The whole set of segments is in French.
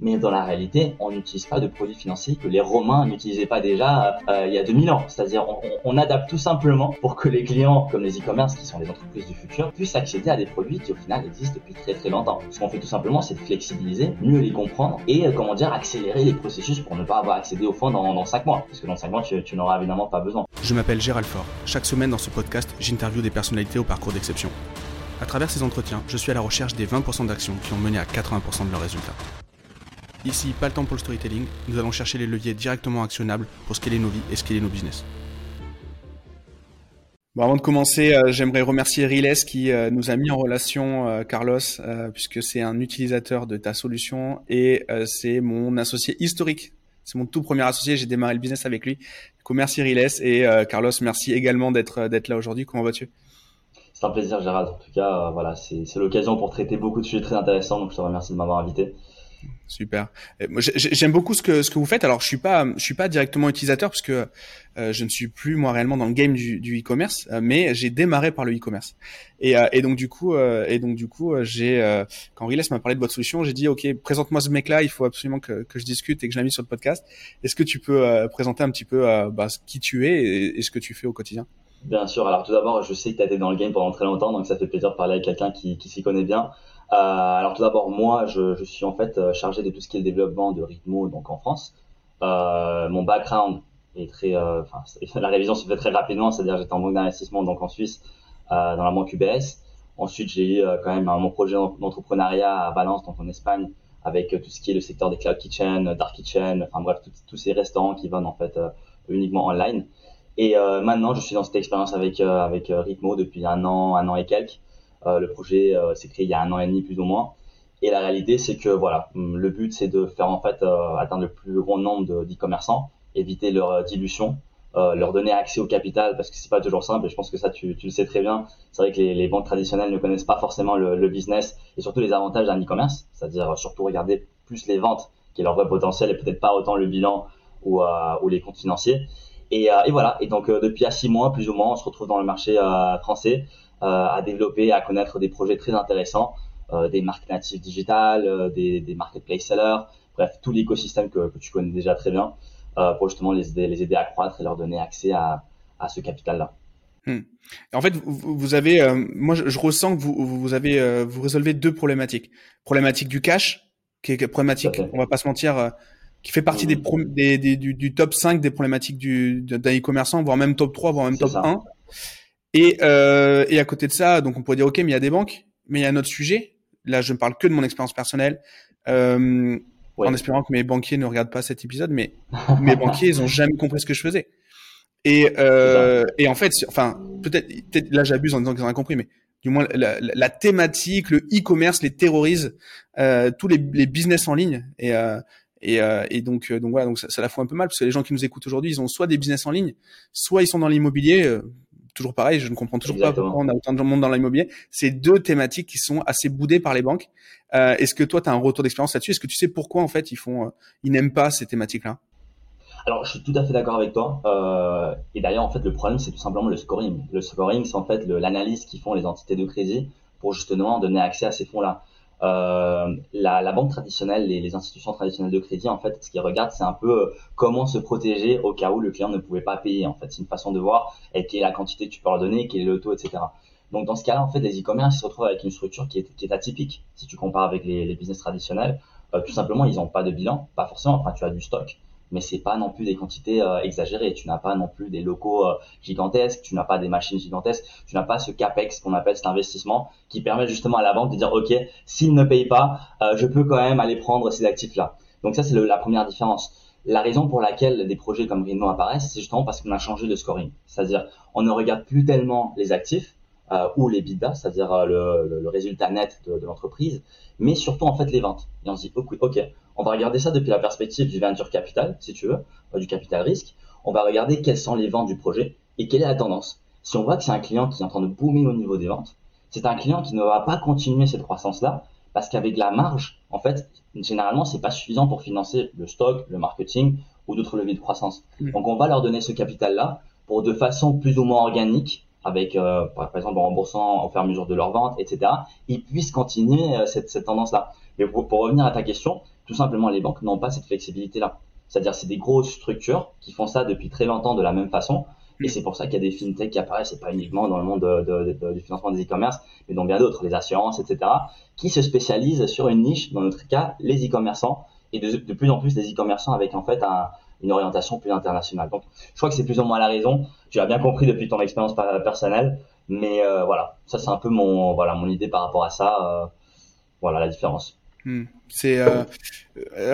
mais dans la réalité, on n'utilise pas de produits financiers que les Romains n'utilisaient pas déjà euh, il y a 2000 ans. C'est-à-dire, on, on, adapte tout simplement pour que les clients, comme les e-commerce, qui sont les entreprises du futur, puissent accéder à des produits qui au final existent depuis très très longtemps. Ce qu'on fait tout simplement, c'est de flexibiliser, mieux les comprendre et euh, comment dire accélérer les processus pour ne pas avoir accédé au fond dans, dans 5 mois. Parce que dans 5 mois, tu, tu n'auras évidemment pas besoin. Je m'appelle Gérald Fort. Chaque semaine dans ce podcast, j'interviewe des personnalités au parcours d'exception. À travers ces entretiens, je suis à la recherche des 20% d'actions qui ont mené à 80% de leurs résultats. Ici, pas le temps pour le storytelling, nous allons chercher les leviers directement actionnables pour scaler nos vies et scaler nos business. Bon, avant de commencer, euh, j'aimerais remercier Riles qui euh, nous a mis en relation euh, Carlos, puisque c'est un utilisateur de ta solution et c'est mon associé historique. C'est mon tout premier associé, j'ai démarré le business avec lui. Du coup, merci Riles et Carlos, merci également d'être d'être là aujourd'hui. Comment vas-tu? C'est un plaisir Gérald. En tout cas, voilà, c'est l'occasion pour traiter beaucoup de sujets très intéressants, donc je te remercie de m'avoir invité. Super. J'aime beaucoup ce que ce que vous faites. Alors je suis pas je suis pas directement utilisateur parce que euh, je ne suis plus moi réellement dans le game du, du e-commerce, euh, mais j'ai démarré par le e-commerce. Et, euh, et donc du coup et donc du coup j'ai quand Riles m'a parlé de votre solution, j'ai dit ok présente-moi ce mec-là, il faut absolument que, que je discute et que je l'invite sur le podcast. Est-ce que tu peux présenter un petit peu bah, qui tu es et, et, ce que tu fais au quotidien? Bien sûr. Alors tout d'abord, je sais que tu as été dans le game pendant très longtemps, donc ça fait plaisir de parler avec quelqu'un qui, qui s'y connaît bien. Euh, alors tout d'abord, moi, je, je, suis en fait euh, chargé de tout ce qui est le développement de Rhythmo donc en France. Euh, mon background est très, euh, la révision se fait très rapidement, c'est-à-dire j'étais en banque d'investissement donc en Suisse, euh, dans la banque UBS. Ensuite, j'ai eu quand même mon projet d'entrepreneuriat à Valence, donc en Espagne, avec tout ce qui est le secteur des cloud kitchen, dark kitchen, enfin bref, tous ces restaurants qui vendent en fait uniquement online. Et maintenant, je suis dans cette expérience avec avec Rhythmo depuis un an, un an et quelques. Euh, le projet euh, s'est créé il y a un an et demi plus ou moins. Et la réalité, c'est que voilà, hum, le but, c'est de faire en fait euh, atteindre le plus grand nombre d'e-commerçants, éviter leur dilution, leur donner accès au capital parce que c'est pas toujours simple et je pense que ça tu, tu le sais très bien. C'est vrai que les, les, banques traditionnelles ne connaissent pas forcément le, le business et surtout les avantages d'un e-commerce c'est-à-dire surtout regarder plus les ventes qui est leur vrai potentiel et peut-être pas autant le bilan ou, ou les comptes financiers. Et, et voilà. Et donc depuis à six mois plus ou moins on se retrouve dans le marché français. euh, à développer, à connaître des projets très intéressants, euh, des marques natives digitales, euh, des, des marketplace sellers, bref, tout l'écosystème que, que, tu connais déjà très bien pour justement les aider, les aider à croître et leur donner accès à, à ce capital-là. Hmm. En fait, vous, vous avez, moi, je, ressens que vous, vous avez, vous résolvez deux problématiques. Problématique du cash, qui est problématique, on va pas se mentir, qui fait partie des, mmh. des, des du, du, top 5 des problématiques du, d'un e-commerçant, voire même top 3, voire même top 1. Et, euh, et à côté de ça, donc on pourrait dire ok, mais il y a des banques, mais il y a un autre sujet. Là, je ne parle que de mon expérience personnelle, euh, en espérant que mes banquiers ne regardent pas cet épisode, mais mes banquiers, ils ont jamais compris ce que je faisais. Et, euh, et en fait, enfin, peut-être, peut là, j'abuse en disant qu'ils ont compris, mais du moins la, la, thématique, le e-commerce les terrorise, euh, tous les, les, business en ligne. Et, euh, et, euh, et donc, donc voilà, donc ça, ça, la fout un peu mal parce que les gens qui nous écoutent aujourd'hui, ils ont soit des business en ligne, soit ils sont dans l'immobilier toujours pareil, je ne comprends toujours pas pourquoi on a autant de monde dans l'immobilier. C'est deux thématiques qui sont assez boudées par les banques. Euh, Est-ce que toi, tu as un retour d'expérience là-dessus? Est-ce que tu sais pourquoi en fait ils font, euh, ils n'aiment pas ces thématiques-là? Alors, je suis tout à fait d'accord avec toi. Euh, et d'ailleurs, en fait, le problème, c'est tout simplement le scoring. Le scoring, c'est en fait l'analyse qu'ils font les entités de crédit pour justement donner accès à ces fonds-là. Euh, la, la, banque traditionnelle, les, les, institutions traditionnelles de crédit, en fait, ce qu'ils regardent, c'est un peu euh, comment se protéger au cas où le client ne pouvait pas payer. En fait, c'est une façon de voir et quelle est la quantité que tu peux leur donner, quel est le taux, etc. Donc dans ce cas-là, en fait, les e-commerce se retrouvent avec une structure qui est, qui est atypique si tu compares avec les, les business traditionnels. Euh, tout simplement, ils n'ont pas de bilan, pas forcément. Enfin, tu as du stock, mais c'est pas non plus des quantités euh, exagérées. Tu n'as pas non plus des locaux euh, gigantesques, tu n'as pas des machines gigantesques, tu n'as pas ce capex qu'on appelle cet investissement qui permet justement à la banque de dire ok, s'il ne paye pas, euh, je peux quand même aller prendre ces actifs-là. Donc ça c'est la première différence. La raison pour laquelle des projets comme Rhino apparaissent, c'est justement parce qu'on a changé le scoring. C'est-à-dire, on ne regarde plus tellement les actifs ou les bidas, c'est-à-dire le, le, résultat net de, de l'entreprise, mais surtout en fait les ventes. Et on se dit ok, ok on va regarder ça depuis la perspective du venture capital, si tu veux, du capital risque. On va regarder quelles sont les ventes du projet et quelle est la tendance. Si on voit que c'est un client qui est en train de boomer au niveau des ventes, c'est un client qui ne va pas continuer cette croissance-là parce qu'avec la marge, en fait, généralement, c'est pas suffisant pour financer le stock, le marketing ou d'autres leviers de croissance. Mm. Donc, on va leur donner ce capital-là pour de façon plus ou moins organique, avec, euh, par exemple, en remboursant au fur et à mesure de leur vente, etc., ils puissent continuer euh, cette, cette tendance-là. Mais pour, pour, revenir à ta question, tout simplement, les banques n'ont pas cette flexibilité-là. C'est-à-dire, c'est des grosses structures qui font ça depuis très longtemps de la même façon. Et c'est pour ça qu'il y a des fintechs qui apparaissent, et pas uniquement dans le monde du financement des e-commerce, mais dans bien d'autres, les assurances, etc., qui se spécialisent sur une niche, dans notre cas, les e-commerçants, et de, de, plus en plus des e-commerçants avec en fait un, une orientation plus internationale. Donc, je crois que c'est plus ou moins la raison. Tu as bien compris depuis ton expérience personnelle, mais euh, voilà, ça c'est un peu mon voilà mon idée par rapport à ça. Euh, voilà la différence. Hmm. C'est euh,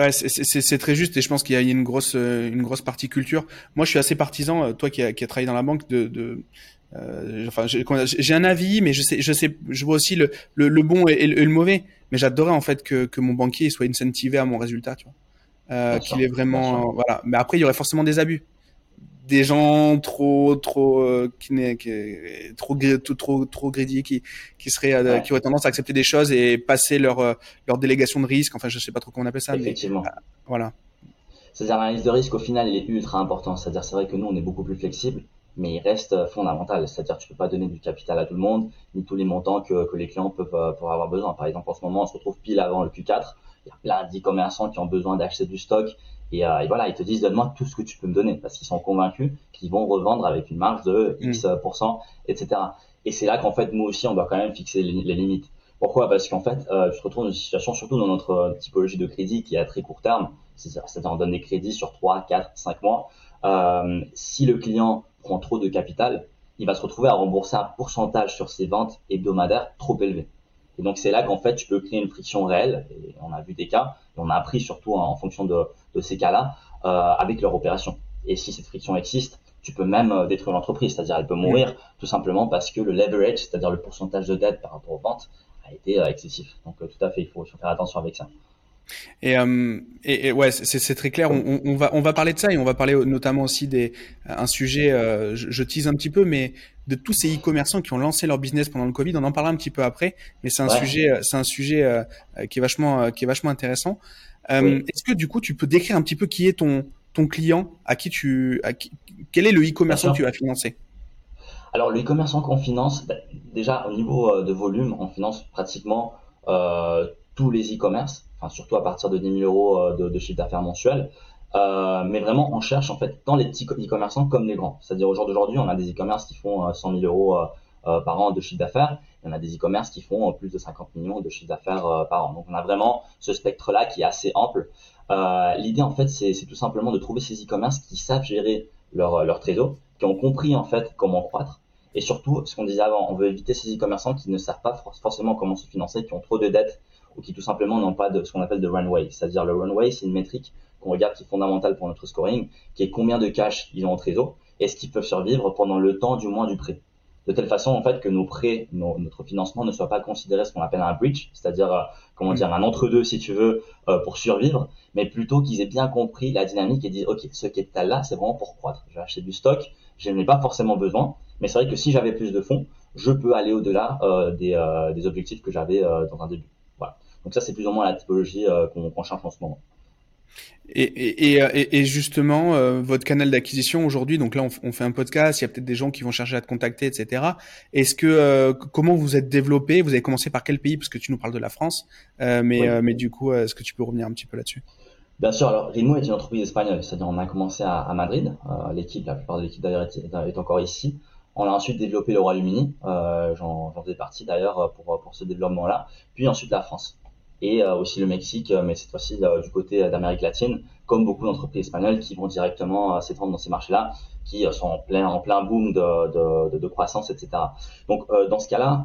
c'est très juste et je pense qu'il y a une grosse une grosse partie culture. Moi, je suis assez partisan. Toi qui as a travaillé dans la banque, de, enfin j'ai un avis, mais je sais je sais je vois aussi le le, bon et, le, mauvais. Mais j'adorais en fait que que mon banquier soit incentivé à mon résultat. Euh, qu'il est vraiment voilà. Mais après il y aurait forcément des abus. Des gens trop trop euh, qui qui trop trop trop greedy qui qui seraient euh, qui auraient tendance à accepter des choses et passer leur euh, leur délégation de risque. Enfin je sais pas trop comment on appelle ça effectivement. mais, voilà. C'est-à-dire l'analyse de risque au final il est ultra important. C'est-à-dire c'est vrai que nous on est beaucoup plus flexible mais il reste fondamental. C'est-à-dire tu peux pas donner du capital à tout le monde ni tous les montants que que les clients peuvent, peuvent avoir besoin. Par exemple en ce moment on se retrouve pile avant le Q4 il y a plein d'e-commerçants qui ont besoin d'acheter du stock et, euh, et, voilà, ils te disent donne-moi tout ce que tu peux me donner parce qu'ils sont convaincus qu'ils vont revendre avec une marge de X%, mm. etc. Et c'est là qu'en fait, nous aussi, on doit quand même fixer les, limites. Pourquoi? Parce qu'en fait, euh, retrouves dans une situation, surtout dans notre euh, typologie de crédit qui est à très court terme, c'est-à-dire on donne des crédits sur 3, 4, 5 mois. Euh, si le client prend trop de capital, il va se retrouver à rembourser un pourcentage sur ses ventes hebdomadaires trop élevé. Et donc c'est là qu'en fait tu peux créer une friction réelle. Et on a vu des cas, et on a appris surtout en fonction de, de ces cas-là euh, avec leur opération. Et si cette friction existe, tu peux même euh, détruire l'entreprise, c'est-à-dire elle peut mourir tout simplement parce que le leverage, c'est-à-dire le pourcentage de dette par rapport aux ventes, a été euh, excessif. Donc tout à fait, il faut, faire attention avec ça. Et, euh, et, et, ouais, c'est très clair. On, on, va on va parler de ça et on va parler notamment aussi des un sujet. Euh, je, je, tease un petit peu, mais de tous ces e-commerçants qui ont lancé leur business pendant le Covid. On en parlera un petit peu après, mais c'est un sujet c'est un sujet euh, qui est vachement qui est vachement intéressant. Euh, Est-ce que du coup tu peux décrire un petit peu qui est ton ton client, à qui tu à qui, quel est le e-commerçant que tu vas financer? Alors le e-commerçant qu'on finance, bah, déjà au niveau de volume, on finance pratiquement tous les e-commerce enfin surtout à partir de 10 000 euros euh, de, chiffre d'affaires mensuel. Euh, mais vraiment, on cherche en fait tant les petits e-commerçants comme les grands. C'est-à-dire au jour d'aujourd'hui, on a des e-commerce qui font 100 euh, 000 euros euh, par an de chiffre d'affaires. Il y en a des e-commerce qui font plus de 50 millions de chiffre d'affaires par an. Donc on a vraiment ce spectre-là qui est assez ample. L'idée en fait, c'est tout simplement de trouver ces e-commerce qui savent gérer leur, leur trésor, qui ont compris en fait comment croître. Et surtout, ce qu'on disait avant, on veut éviter ces e-commerçants qui ne savent pas forcément comment se financer, qui ont trop de dettes ou qui tout simplement n'ont pas de ce qu'on appelle de runway. C'est-à-dire le runway, c'est une métrique qu'on regarde qui est fondamentale pour notre scoring, qui est combien de cash ils ont en trésor et est-ce qu'ils peuvent survivre pendant le temps du moins du prêt. De telle façon en fait que nos prêts, notre financement ne soit pas considéré ce qu'on appelle un breach, c'est-à-dire euh, comment dire un entre-deux si tu veux euh, pour survivre, mais plutôt qu'ils aient bien compris la dynamique et disent ok ce qui est là c'est vraiment pour croître. Je vais acheter du stock, je n'en ai pas forcément besoin, mais c'est vrai que si j'avais plus de fonds, je peux aller au-delà euh, des, des, objectifs que j'avais dans un début. Donc ça, c'est plus ou moins la typologie euh, qu'on qu cherche en ce moment. Et, et, et, et justement, euh, votre canal d'acquisition aujourd'hui, donc là, on, on, fait un podcast, il y a peut-être des gens qui vont chercher à te contacter, etc. Est-ce que euh, comment vous êtes développé? Vous avez commencé par quel pays? Parce que tu nous parles de la France, euh, mais oui. mais du coup, est-ce que tu peux revenir un petit peu là-dessus? Bien sûr. Alors, Rimo est une entreprise espagnole, c'est-à-dire on a commencé à, à Madrid. L'équipe, la plupart de l'équipe d'ailleurs est, est, encore ici. On a ensuite développé le Royaume-Uni, j'en faisais partie d'ailleurs pour pour ce développement-là. Puis ensuite la France et euh, aussi le Mexique, euh, mais cette fois-ci euh, du côté d'Amérique latine, comme beaucoup d'entreprises espagnoles qui vont directement s'étendre dans ces marchés-là, qui sont en plein en plein boom de, de, de, croissance, etc. Donc dans ce cas-là,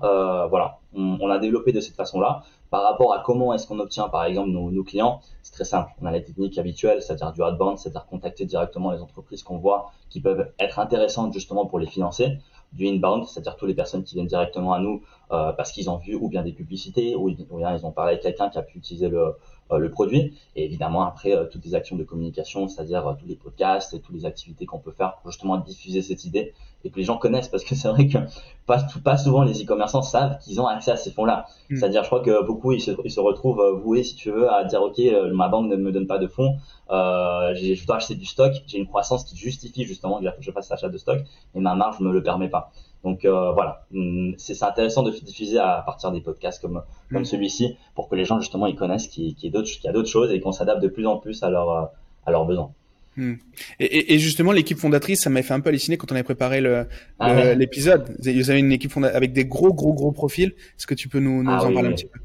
voilà, on, on, a développé de cette façon-là. Par rapport à comment est-ce qu'on obtient, par exemple, nos, nos clients, c'est très simple. On a les techniques habituelles, c'est-à-dire du outbound, c'est-à-dire contacter directement les entreprises qu'on voit qui peuvent être intéressantes justement pour les financer du inbound, c'est-à-dire toutes les personnes qui viennent directement à nous euh, parce qu'ils ont vu ou bien des publicités ou, ou bien ils ont parlé avec quelqu'un qui a pu utiliser le, euh, le produit. Et évidemment, après, euh, toutes les actions de communication, c'est-à-dire tous les podcasts et toutes les activités qu'on peut faire pour justement diffuser cette idée et que les gens connaissent parce que c'est vrai que pas, pas souvent les e-commerçants savent qu'ils ont accès à ces fonds-là. Mm. C'est-à-dire, je crois que beaucoup, ils se, ils se retrouvent voués, si tu veux, à dire, OK, ma banque ne me donne pas de fonds, euh, je dois acheter du stock, j'ai une croissance qui justifie justement que je fasse achat de stock, et ma marge ne me le permet pas. Donc voilà, hum, c'est intéressant de diffuser à partir des podcasts comme, comme mm. celui-ci pour que les gens justement ils connaissent qu'il y, a d'autres choses et qu'on s'adapte de plus en plus à, leur, à leurs besoins. Hmm. Et, et, justement, l'équipe fondatrice, ça m'a fait un peu halluciner quand on avait préparé ah l'épisode. Vous avez une équipe fondatrice avec des gros, gros, gros profils. Est-ce que tu peux nous, nous ah en parler un petit peu?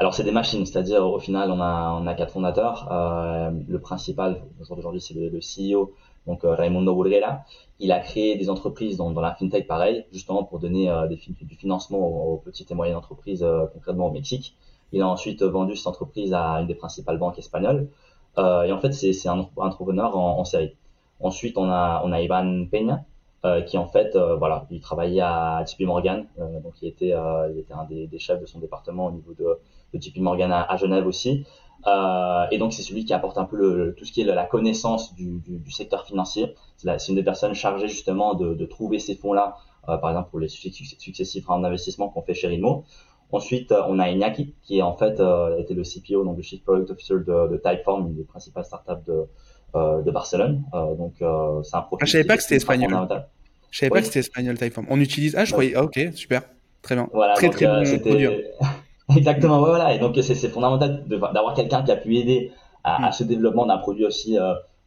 Alors c'est des machines, c'est-à-dire au final on a on a quatre fondateurs. Euh, le principal au jour d'aujourd'hui c'est le, CEO, donc euh, Raimundo Burguera. Il a créé des entreprises dans, la fintech pareil, justement pour donner euh, du financement aux, petites et moyennes entreprises euh, concrètement au Mexique. Il a ensuite vendu cette entreprise à une des principales banques espagnoles. Et en fait, c'est un entrepreneur en, série. Ensuite, on a, on a Ivan Peña, euh, qui en fait, voilà, il travaillait à JP Morgan, donc il était, il était un des, chefs de son département au niveau de, de JP Morgan à Genève aussi. Euh, et donc c'est celui qui apporte un peu le, tout ce qui est la connaissance du, du, du secteur financier. C'est une des personnes chargées justement de, de trouver ces fonds-là, euh, par exemple pour les successifs rounds d'investissement qu'on fait chez Rimo. Ensuite, euh, on a Iñaki, qui est en fait euh, était le CPO, donc le Chief Product Officer de, de Typeform, une des principales startups de, euh, de Barcelone. donc, c'est un profil. Ah, je savais pas que c'était espagnol. Je savais pas que c'était espagnol Typeform. On utilise. Ah, je croyais. Ah, ok, super, très bien. Voilà, très donc, très bon Exactement, voilà. Et donc, c'est fondamental d'avoir quelqu'un qui a pu aider à, à mm. ce développement d'un produit aussi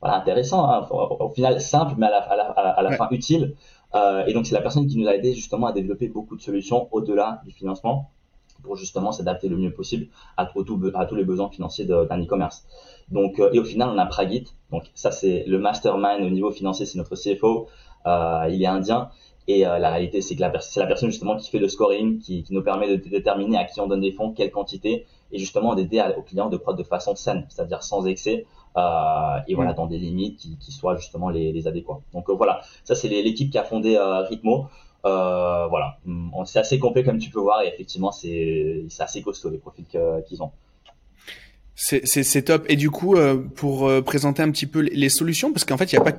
voilà, intéressant, hein. au, final simple, mais à la, à la, à la fin utile. Euh, et donc, c'est la personne qui nous a aidé justement à développer beaucoup de solutions au-delà du financement pour justement s'adapter le mieux possible à, tout, à tous les besoins financiers d'un e-commerce. Donc, euh, et au final, on a Pragit. Donc, ça, c'est le mastermind au niveau financier, c'est notre CFO. Euh, il est indien. Et euh, la réalité, c'est que c'est la personne justement qui fait le scoring, qui, qui, nous permet de déterminer à qui on donne des fonds, quelle quantité, et justement d'aider aux clients de croître de façon saine, c'est-à-dire sans excès, euh, et voilà, mm. dans des limites qui, qui soient justement les, les adéquats. Donc euh, voilà, ça c'est l'équipe qui a fondé euh, Ritmo. Euh, voilà, mm, c'est assez complet comme tu peux voir et effectivement c'est assez costaud les profils qu'ils ont. C'est top. Et du coup, euh, pour euh, présenter un petit peu les solutions, parce qu'en fait, il y a pas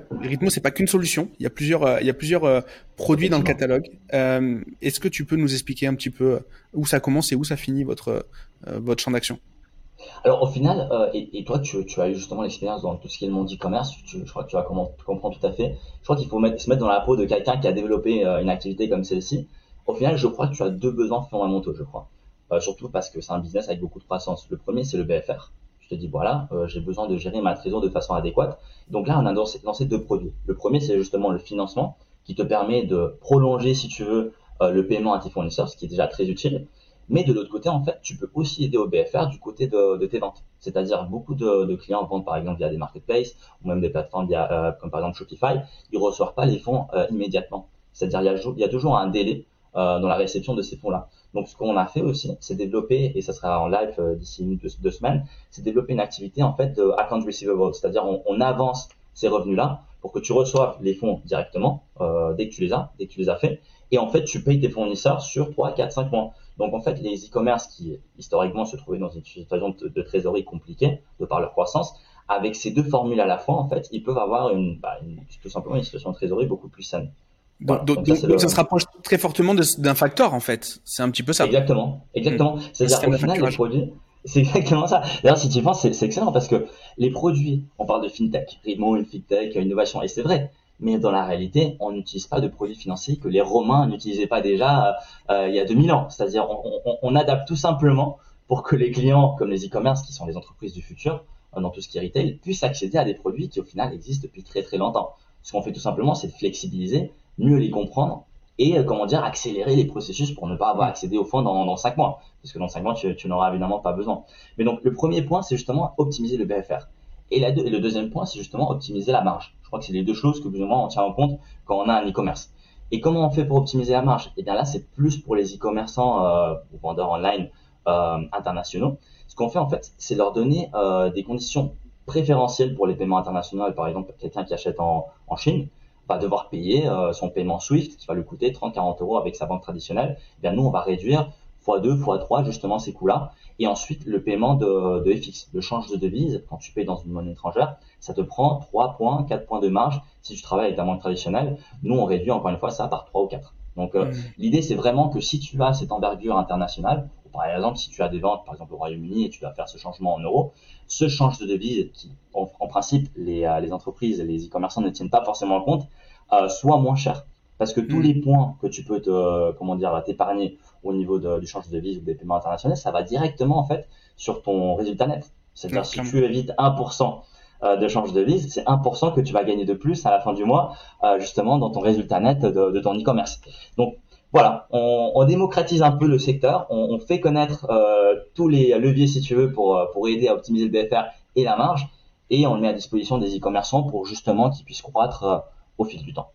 c'est pas qu'une solution. Il y a plusieurs, euh, il y a plusieurs produits dans le catalogue. Est-ce que tu peux nous expliquer un petit peu où ça commence et où ça finit votre votre champ d'action? Alors au final, et, et, toi, tu, tu, as eu justement l'expérience dans tout ce qui est le monde e-commerce. Je crois que tu vas comprendre tout à fait. Je crois qu'il faut mettre, se mettre dans la peau de quelqu'un qui a développé une activité comme celle-ci. Au final, je crois que tu as deux besoins fondamentaux. Je crois. Euh, surtout parce que c'est un business avec beaucoup de croissance. Le premier, c'est le BFR. Je te dis, voilà, euh, j'ai besoin de gérer ma trésor de façon adéquate. Donc là, on a lancé, deux produits. Le premier, c'est justement le financement qui te permet de prolonger, si tu veux, euh, le paiement à tes fournisseurs, ce qui est déjà très utile. Mais de l'autre côté, en fait, tu peux aussi aider au BFR du côté de, de tes ventes. C'est-à-dire beaucoup de, de, clients vendent par exemple via des marketplaces ou même des plateformes via, euh, comme par exemple Shopify, ils reçoivent pas les fonds euh, immédiatement. C'est-à-dire il y, a, y a toujours un délai euh, dans la réception de ces fonds-là. Donc, ce qu'on a fait aussi, c'est développer, et ça sera en live euh, d'ici une deux, deux, semaines, c'est développer une activité en fait de account receivable, c'est-à-dire on, avance ces revenus-là pour que tu reçoives les fonds directement euh, dès que tu les as, dès que tu les as fait, et en fait tu payes tes fournisseurs sur 3, 4, 5 mois. Donc en fait les e-commerce qui historiquement se trouvaient dans une situation de, trésorerie compliquée de par leur croissance, avec ces deux formules à la fois, en fait, ils peuvent avoir une, bah, une tout simplement une situation de trésorerie beaucoup plus saine. Donc, donc, ça, se rapproche très fortement d'un facteur en fait. C'est un petit peu ça. Exactement, exactement. Mmh. C'est-à-dire qu'au final, les produits, c'est exactement ça. D'ailleurs, si tu penses, c'est excellent parce que les produits, on parle de fintech, Rimo, une fintech, innovation, et c'est vrai. Mais dans la réalité, on n'utilise pas de produits financiers que les Romains n'utilisaient pas déjà euh, il y a 2000 ans. C'est-à-dire, on, on, on, adapte tout simplement pour que les clients, comme les e-commerce, qui sont les entreprises du futur, euh, dans tout ce qui est retail, puissent accéder à des produits qui au final existent depuis très très longtemps. Ce qu'on fait tout simplement, c'est de flexibiliser mieux les comprendre et euh, comment dire accélérer les processus pour ne pas avoir accédé au fond dans, dans 5 mois. Parce que dans 5 mois tu, tu n'auras évidemment pas besoin. Mais donc le premier point c'est justement optimiser le BFR et, la, et le deuxième point c'est justement optimiser la marge. Je crois que c'est les deux choses que plus ou moins on tient en compte quand on a un e-commerce. Et comment on fait pour optimiser la marge? Et eh bien là c'est plus pour les e-commerçants euh, ou vendeurs online euh, internationaux. Ce qu'on fait en fait c'est leur donner euh, des conditions préférentielles pour les paiements internationaux. Par exemple quelqu'un qui achète en, en Chine va devoir payer euh, son paiement SWIFT qui va lui coûter 30-40 euros avec sa banque traditionnelle, eh bien nous on va réduire x2, x3 justement ces coûts-là. Et ensuite le paiement de, de FX, le change de devise, quand tu payes dans une monnaie étrangère, ça te prend 3 points, 4 points de marge si tu travailles avec ta banque traditionnelle. Nous on réduit encore une fois ça par 3 ou 4. Donc euh, mmh. l'idée c'est vraiment que si tu as cette envergure internationale, par exemple si tu as des ventes par exemple au Royaume-Uni et tu dois faire ce changement en euros, ce change de devise qui en, principe les, euh, les entreprises, les e-commerçants ne tiennent pas forcément compte, euh, soit moins cher. Parce que tous mm. les points que tu peux te, comment dire, t'épargner au niveau de, du change de devise ou des paiements internationaux, ça va directement en fait sur ton résultat net. C'est-à-dire si tu évites 1% euh, de change de devise, c'est 1% que tu vas gagner de plus à la fin du mois, euh, justement dans ton résultat net de, de ton e-commerce. Donc voilà, on, on, démocratise un peu le secteur, on, fait connaître euh, tous les leviers si tu veux pour pour aider à optimiser le BFR et la marge, et on le met à disposition des e-commerçants pour justement qu'ils puissent croître au fil du temps.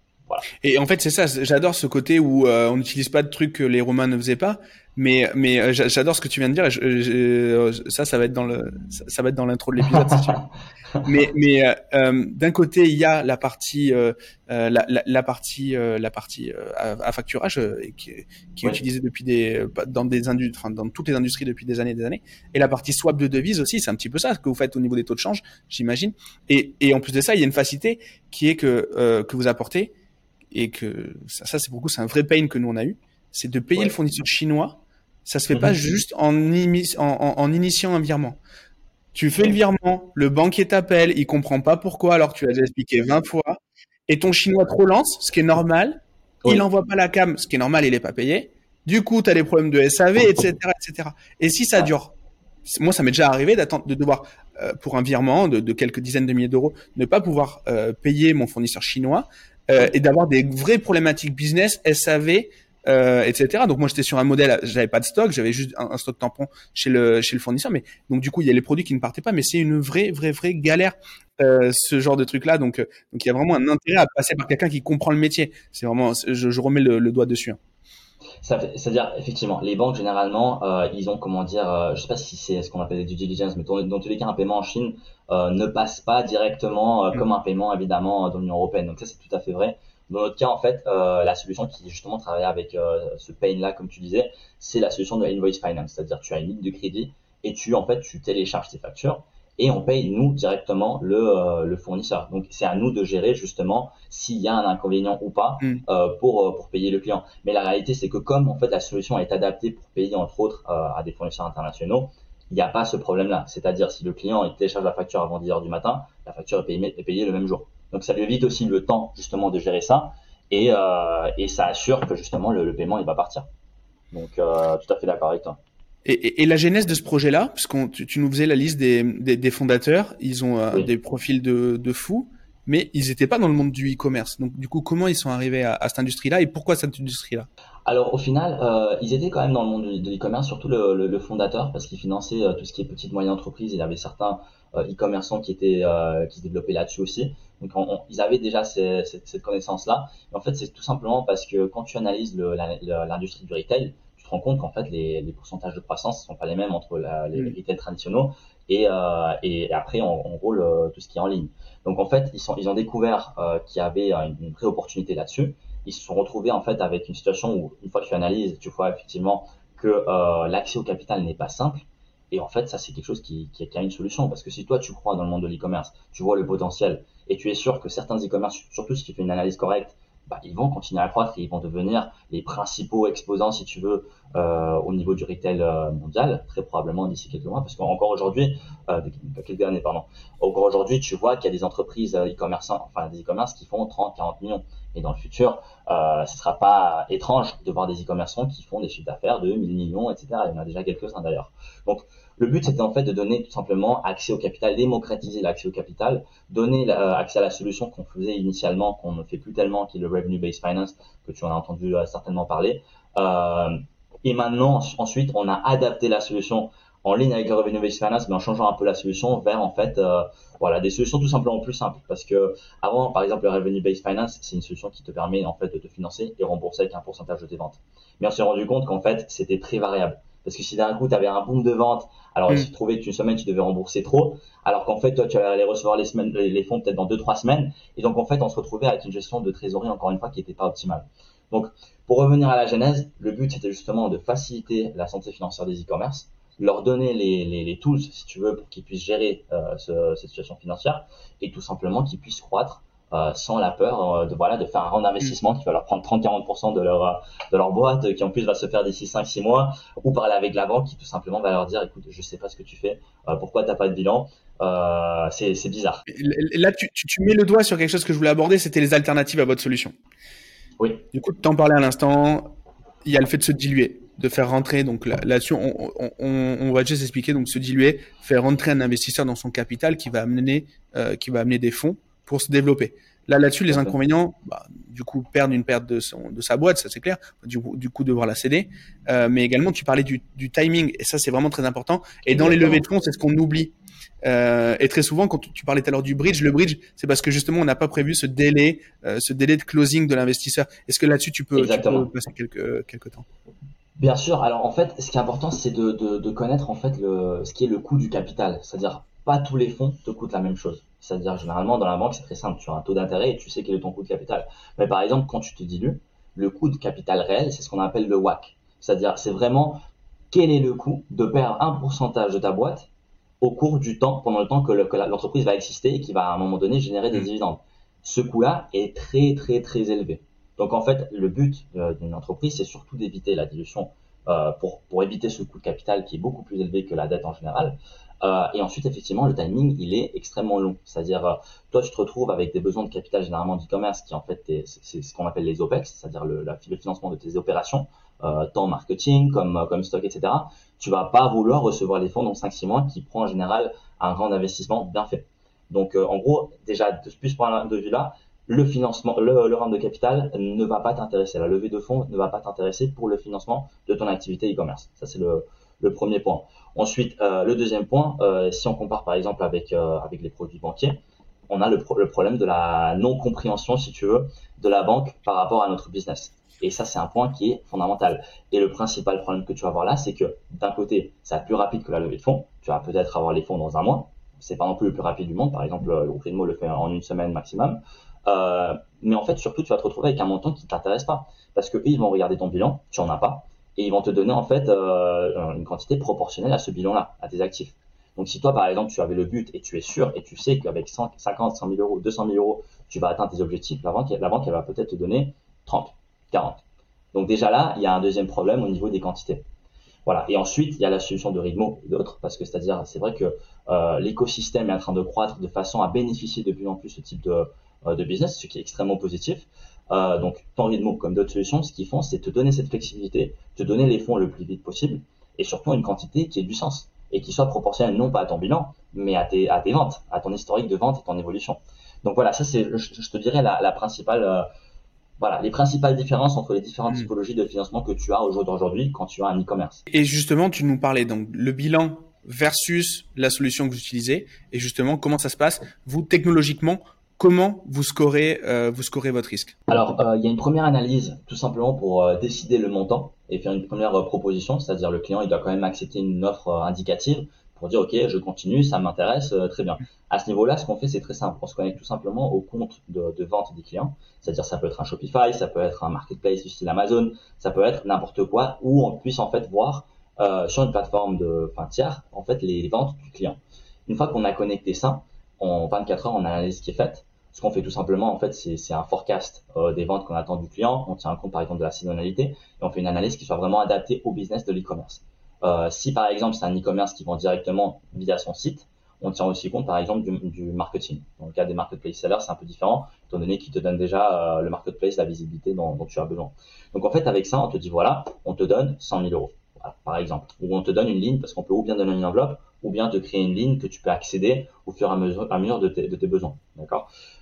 Et en fait, c'est ça. J'adore ce côté où euh, on n'utilise pas de trucs que les Romains ne faisaient pas. Mais mais euh, j'adore ce que tu viens de dire. Euh, ça, ça va être dans le ça, va être dans l'intro de l'épisode. mais mais d'un côté, il y a la partie la, la, la, partie la partie à, facturage qui, qui est utilisée depuis des dans des industries, enfin, dans toutes les industries depuis des années et des années. Et la partie swap de devises aussi, c'est un petit peu ça que vous faites au niveau des taux de change, j'imagine. Et et en plus de ça, il y a une facilité qui est que que vous apportez et que ça, ça c'est beaucoup, c'est un vrai pain que nous on a eu, c'est de payer le fournisseur chinois. Ça se fait pas mhm. juste en, en, en, initiant un virement. Tu fais le virement, le banquier t'appelle, il comprend pas pourquoi, alors tu as déjà expliqué 20 fois, et ton chinois trop lance, ce qui est normal, il envoie pas la cam, ce qui est normal, il est pas payé. Du coup, tu as des problèmes de SAV, etc., etc. Et si ça dure, moi, ça m'est déjà arrivé d'attendre, de devoir, euh, pour un virement de, de, quelques dizaines de milliers d'euros, ne pas pouvoir euh, payer mon fournisseur chinois euh, et d'avoir des vraies problématiques business, SAV, euh, etc. Donc moi j'étais sur un modèle, j'avais pas de stock, j'avais juste un, stock tampon chez le chez le fournisseur, mais donc du coup il y a les produits qui ne partaient pas, mais c'est une vraie vraie vraie galère euh, ce genre de truc là. Donc euh, donc il y a vraiment un intérêt à passer par quelqu'un qui comprend le métier. C'est vraiment, je, remets le, le doigt dessus. Hein. C'est-à-dire, effectivement, les banques, généralement, euh, ils ont, comment dire, euh, je sais pas si c'est ce qu'on appelle des due diligence, mais dans, tous les cas, un paiement en Chine euh, ne passe pas directement euh, mm. comme un paiement, évidemment, dans l'Union Européenne. Donc ça, c'est tout à fait vrai. Dans notre cas, en fait, la solution qui, justement, travaille avec ce pain-là, comme tu disais, c'est la solution de invoice finance. C'est-à-dire, tu as une ligne de crédit et tu, en fait, tu télécharges tes factures et on paye nous directement le, euh, le fournisseur. Donc c'est à nous de gérer justement s'il y a un inconvénient ou pas mm. euh, pour, euh, pour payer le client. Mais la réalité c'est que comme en fait la solution est adaptée pour payer entre autres euh, à des fournisseurs internationaux, il n'y a pas ce problème-là. C'est-à-dire si le client il télécharge la facture avant 10 heures du matin, la facture est payée, est payée le même jour. Donc ça lui évite aussi le temps justement de gérer ça et, et ça assure que justement le, le paiement il va partir. Donc tout à fait d'accord avec toi. Et, et, la genèse de ce projet-là, parce que tu, tu, nous faisais la liste des, des, des fondateurs, ils ont euh, des profils de, de fous, mais ils n'étaient pas dans le monde du e-commerce. Donc du coup, comment ils sont arrivés à, à cette industrie-là et pourquoi cette industrie-là? Alors au final, euh, ils étaient quand même dans le monde de l'e-commerce, surtout le, le, le, fondateur, parce qu'il finançait euh, tout ce qui est petite moyenne entreprise. Il y avait certains euh, e-commerçants qui étaient qui se développaient là-dessus aussi. Donc on, ils avaient déjà ces, cette, cette connaissance-là. En fait, c'est tout simplement parce que quand tu analyses l'industrie du retail, rends compte qu'en fait les, les, pourcentages de croissance ne sont pas les mêmes entre la, les mm. retail traditionnels et, euh, et, après on, on roule euh, tout ce qui est en ligne. Donc en fait ils, sont, ils ont découvert euh, qu'il y avait une, une vraie opportunité là-dessus. Ils se sont retrouvés en fait avec une situation où une fois que tu analyses, tu vois effectivement que euh, l'accès au capital n'est pas simple. Et en fait, ça, c'est quelque chose qui, qui, qui, a une solution. Parce que si toi, tu crois dans le monde de l'e-commerce, tu vois le potentiel, et tu es sûr que certains e-commerce, surtout si tu fais une analyse correcte, bah, ils vont continuer à croître et ils vont devenir les principaux exposants, si tu veux, euh, au niveau du retail euh, mondial, très probablement d'ici quelques mois, parce qu'encore aujourd'hui, euh, quelques années, pardon, encore aujourd'hui, tu vois qu'il y a des entreprises euh, e-commerce, enfin des e-commerce qui font 30, 40 millions. Et dans le futur, euh, ce sera pas étrange de voir des e-commerçants qui font des chiffres d'affaires de 1000 millions, etc. Il y en a déjà quelques-uns d'ailleurs. Donc, le but, c'était en fait de donner tout simplement accès au capital, démocratiser l'accès au capital, donner euh, accès à la solution qu'on faisait initialement, qu'on ne fait plus tellement, qui est le Revenue-Based Finance, que tu en as entendu euh, certainement parler. Euh, et maintenant, ensuite, on a adapté la solution en ligne avec le Revenue-Based Finance, mais en changeant un peu la solution vers en fait, euh, voilà, des solutions tout simplement plus simples. Parce que avant, par exemple, le Revenue-Based Finance, c'est une solution qui te permet en fait de te financer et rembourser avec un pourcentage de tes ventes. Mais on s'est rendu compte qu'en fait, c'était très variable. Parce que si d'un coup, tu avais un boom de vente, alors il mm. se trouvait qu'une semaine, tu devais rembourser trop, alors qu'en fait, toi, tu allais recevoir les, semaines, les fonds peut-être dans deux, trois semaines. Et donc, en fait, on se retrouvait avec une gestion de trésorerie, encore une fois, qui n'était pas optimale. Donc, pour revenir à la genèse, le but, c'était justement de faciliter la santé financière des e-commerce, leur donner les, les, les, tools, si tu veux, pour qu'ils puissent gérer euh, ce, cette situation financière, et tout simplement qu'ils puissent croître euh, sans la peur euh, de voilà de faire un rang d'investissement qui va leur prendre 30-40% de leur de leur boîte qui en plus va se faire d'ici 5-6 mois ou parler avec la banque qui tout simplement va leur dire écoute je sais pas ce que tu fais euh, pourquoi t'as pas de bilan euh, c'est bizarre. Là tu, tu, tu, mets le doigt sur quelque chose que je voulais aborder c'était les alternatives à votre solution. Oui. Du coup, tu en parlais à l'instant, il y a le fait de se diluer, de faire rentrer, donc là-dessus, on, on, on, va juste expliquer, donc se diluer, faire rentrer un investisseur dans son capital qui va amener, euh, qui va amener des fonds pour se développer. Là, là-dessus, les inconvénients, bah, du coup, perdre une perte de, son, de sa boîte, ça c'est clair. Du, du coup, devoir la céder. Euh, mais également, tu parlais du, du timing, et ça, c'est vraiment très important. Et dans les levées de fonds, c'est ce qu'on oublie. Euh, et très souvent, quand tu parlais tout à l'heure du bridge, le bridge, c'est parce que justement, on n'a pas prévu ce délai, euh, ce délai de closing de l'investisseur. Est-ce que là-dessus, tu peux, tu peux, passer quelques, quelques temps? Bien sûr. Alors, en fait, ce qui est important, c'est de, de, de, connaître en fait le, ce qui est le coût du capital. C'est-à-dire, pas tous les fonds te coûtent la même chose. C'est-à-dire, généralement, dans la banque, c'est très simple. Tu as un taux d'intérêt et tu sais quel est ton coût de capital. Mais par exemple, quand tu te dilues, le coût de capital réel, c'est ce qu'on appelle le WACC. C'est-à-dire, c'est vraiment quel est le coût de perdre un pourcentage de ta boîte au cours du temps, pendant le temps que l'entreprise va exister et qui va à un moment donné générer des mmh. dividendes. Ce coût-là est très très très élevé. Donc en fait, le but euh, d'une entreprise, c'est surtout d'éviter la dilution euh, pour, pour éviter ce coût de capital qui est beaucoup plus élevé que la dette en général. Euh, et ensuite, effectivement, le timing, il est extrêmement long. C'est-à-dire, euh, toi, tu te retrouves avec des besoins de capital généralement d'e-commerce qui, en fait, c'est ce qu'on appelle les OPEX, c'est-à-dire le, financement de tes opérations, euh, tant marketing comme, euh, stock, etc. Tu vas pas vouloir recevoir les fonds dans 5-6 mois qui prend en général un grand investissement bien fait. Donc, en gros, déjà, de plus point de vue-là, le financement, le, le de capital ne va pas t'intéresser. La levée de fonds ne va pas t'intéresser pour le financement de ton activité e-commerce. Ça, c'est le, le premier point. Ensuite, euh, le deuxième point, euh, si on compare par exemple avec, euh, avec les produits banquiers, on a le, problème de la non-compréhension, si tu veux, de la banque par rapport à notre business. Et ça, c'est un point qui est fondamental. Et le principal problème que tu vas avoir là, c'est que d'un côté, c'est plus rapide que la levée de fonds. Tu vas peut-être avoir les fonds dans un mois. C'est pas non plus le plus rapide du monde. Par exemple, le Greenmo le fait en une semaine maximum. Mais en fait, surtout, tu vas te retrouver avec un montant qui t'intéresse pas. Parce que ils vont regarder ton bilan, tu en as pas et ils vont te donner en fait euh, une quantité proportionnelle à ce bilan-là, à tes actifs. Donc si toi par exemple tu avais le but et tu es sûr et tu sais qu'avec 50, 100 000 euros, 200 000 euros, tu vas atteindre tes objectifs, la banque, la banque elle va peut-être te donner 30, 40. Donc déjà là, il y a un deuxième problème au niveau des quantités. Voilà. Et ensuite, il y a la solution de Rigmo et d'autres, parce que c'est-à-dire, c'est vrai que euh, l'écosystème est en train de croître de façon à bénéficier de plus en plus ce type de, euh, de business, ce qui est extrêmement positif. Euh, donc, tant Ritmo comme d'autres solutions, ce qu'ils font, c'est te donner cette flexibilité, te donner les fonds le plus vite possible, et surtout une quantité qui ait du sens et qui soit proportionnelle non pas à ton bilan, mais à tes, à tes ventes, à ton historique de vente et ton évolution. Donc voilà, ça c'est, je, te dirais la, la principale, euh, voilà, les principales différences entre les différentes hmm. typologies de financement que tu as aujourd'hui quand tu as un e-commerce. Et justement, tu nous parlais donc le bilan versus la solution que vous utilisez, et justement comment ça se passe? Vous technologiquement, comment vous scorez, euh, vous scorez votre risque Alors, euh, il y a une première analyse, tout simplement pour euh, décider le montant et faire une première proposition, c'est-à-dire le client, il doit quand même accepter une offre indicative pour dire, OK, je continue, ça m'intéresse, très bien. À ce niveau-là, ce qu'on fait, c'est très simple. On se connecte tout simplement au compte de, vente des clients, c'est-à-dire ça peut être un Shopify, ça peut être un marketplace du style Amazon, ça peut être n'importe quoi, où on puisse en fait voir sur une plateforme de tiers, en fait, les ventes du client. Une fois qu'on a connecté ça, en 24 heures, on analyse ce qui est fait ce qu'on fait tout simplement, en fait, c'est un forecast euh, des ventes qu'on attend du client. On tient compte, par exemple, de la saisonnalité et on fait une analyse qui soit vraiment adaptée au business de l'e-commerce. Euh, si, par exemple, c'est un e-commerce qui vend directement via son site, on tient aussi compte, par exemple, du, marketing. Dans le cas des marketplace sellers, c'est un peu différent, étant donné qu'ils te donnent déjà euh, le marketplace, la visibilité dont, dont, tu as besoin. Donc, en fait, avec ça, on te dit, voilà, on te donne 100 000 euros, par exemple. Ou on te donne une ligne, parce qu'on peut ou bien donner une enveloppe, ou bien te créer une ligne que tu peux accéder au fur et à mesure, de, tes, besoins.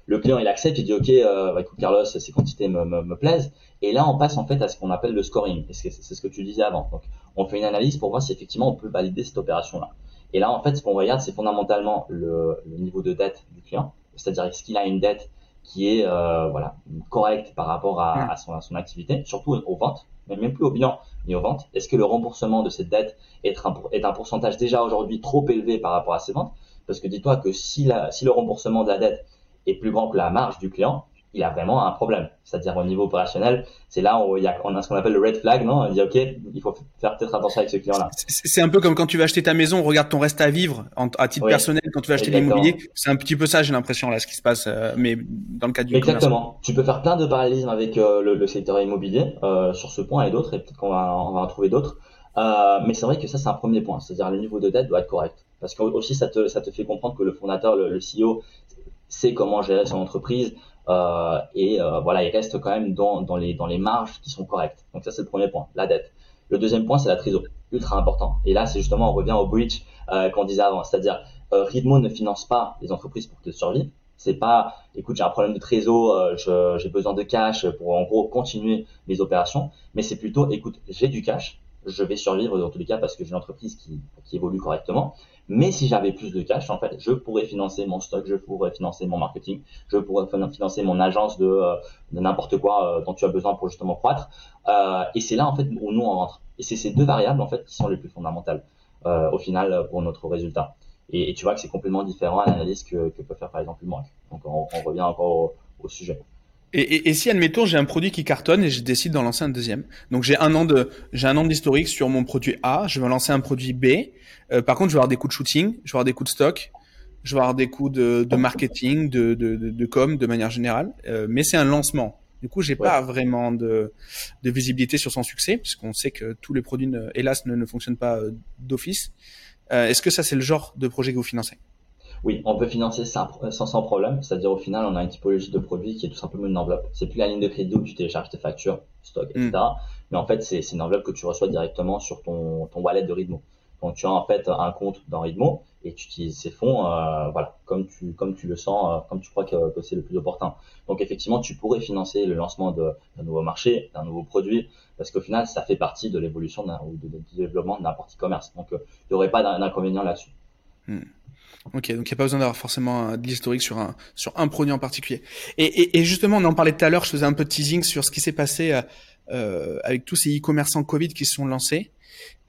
Le client il accepte, il dit ok, euh, bah, écoute Carlos, ces quantités me, plaisent. Et là on passe en fait à ce qu'on appelle le scoring. C'est ce que tu disais avant. Donc on fait une analyse pour voir si effectivement on peut valider cette opération là. Et là en fait ce qu'on regarde c'est fondamentalement le, le, niveau de dette du client, c'est-à-dire est-ce qu'il a une dette qui est euh, voilà correcte par rapport à, à, son, à, son, activité, surtout aux ventes, mais même plus au bilan ni aux ventes. Est-ce que le remboursement de cette dette est un, est un pourcentage déjà aujourd'hui trop élevé par rapport à ses ventes? Parce que dis-toi que si, la, si le remboursement de la dette est plus grand que la marge du client, il a vraiment un problème. C'est-à-dire au niveau opérationnel, c'est là où il y a, on a ce qu'on appelle le red flag, non? On dit ok, il faut faire peut-être attention avec ce client-là. C'est un peu comme quand tu vas acheter ta maison, regarde ton reste à vivre à titre personnel quand tu vas acheter l'immobilier. C'est un petit peu ça, j'ai l'impression là, ce qui se passe, euh, mais dans le cas du exactement. Tu peux faire plein de parallélismes avec euh, le, le, secteur immobilier euh, sur ce point et d'autres, et peut-être qu'on va, on va en trouver d'autres. Euh, mais c'est vrai que ça c'est un premier point, c'est-à-dire le niveau de dette doit être correct, parce que aussi ça te, ça te fait comprendre que le fondateur, le, le CEO, sait comment gérer son entreprise, et voilà, il reste quand même dans, dans, les, dans les marges qui sont correctes. Donc ça, c'est le premier point, la dette. Le deuxième point, c'est la trésorerie, ultra important. Et là, c'est justement, on revient au bridge qu'on disait avant, c'est-à-dire Ridmo ne finance pas les entreprises pour qu'elles survivent. C'est pas, écoute, j'ai un problème de trésor, j'ai besoin de cash pour en gros continuer mes opérations, mais c'est plutôt, écoute, j'ai du cash, je vais survivre dans tous les cas parce que j'ai une entreprise qui, qui évolue correctement. Mais si j'avais plus de cash, en fait, je pourrais financer mon stock, je pourrais financer mon marketing, je pourrais financer mon agence de, euh, de n'importe quoi euh, dont tu as besoin pour justement croître. Euh, et c'est là, en fait, où nous on rentre. Et c'est ces deux variables, en fait, qui sont les plus fondamentales euh, au final pour notre résultat. Et, tu vois que c'est complètement différent à l'analyse que, que peut faire par exemple le Donc on, on revient encore au, au sujet. Et, et, et, si admettons j'ai un produit qui cartonne et je décide d'en lancer un deuxième. Donc j'ai un an de j'ai un an d'historique sur mon produit A, je vais lancer un produit B. Euh, par contre, je vais avoir des coûts de shooting, je vais avoir des coûts de stock, je vais avoir des coûts de, de marketing, de, de, de, de, com de manière générale. Euh, mais c'est un lancement. Du coup, j'ai pas vraiment de, de visibilité sur son succès puisqu'on sait que tous les produits, hélas, ne, ne fonctionnent pas euh, d'office. Euh, est-ce que ça c'est le genre de projet que vous financez? Oui, on peut financer sans, sans, problème. C'est-à-dire, au final, on a une typologie de produit qui est tout simplement une enveloppe. C'est plus la ligne de crédit où tu télécharges tes factures, stock, etc. Mm. Mais en fait, c'est une enveloppe que tu reçois directement sur ton, ton wallet de Ridmo. Donc, tu as en fait un compte dans Ridmo et tu utilises ces fonds, euh, voilà, comme tu, comme tu le sens, euh, comme tu crois que, que c'est le plus opportun. Donc, effectivement, tu pourrais financer le lancement d'un nouveau marché, d'un nouveau produit, parce qu'au final, ça fait partie de l'évolution ou de, du développement de n'importe e-commerce. Donc, euh, il n'y aurait pas d'inconvénient là-dessus. Mm. Ok, donc il n'y a pas besoin d'avoir forcément de l'historique sur un sur un produit en particulier. Et, et, et, justement, on en parlait tout à l'heure, je faisais un peu de teasing sur ce qui s'est passé euh, euh avec tous ces e-commerçants Covid qui se sont lancés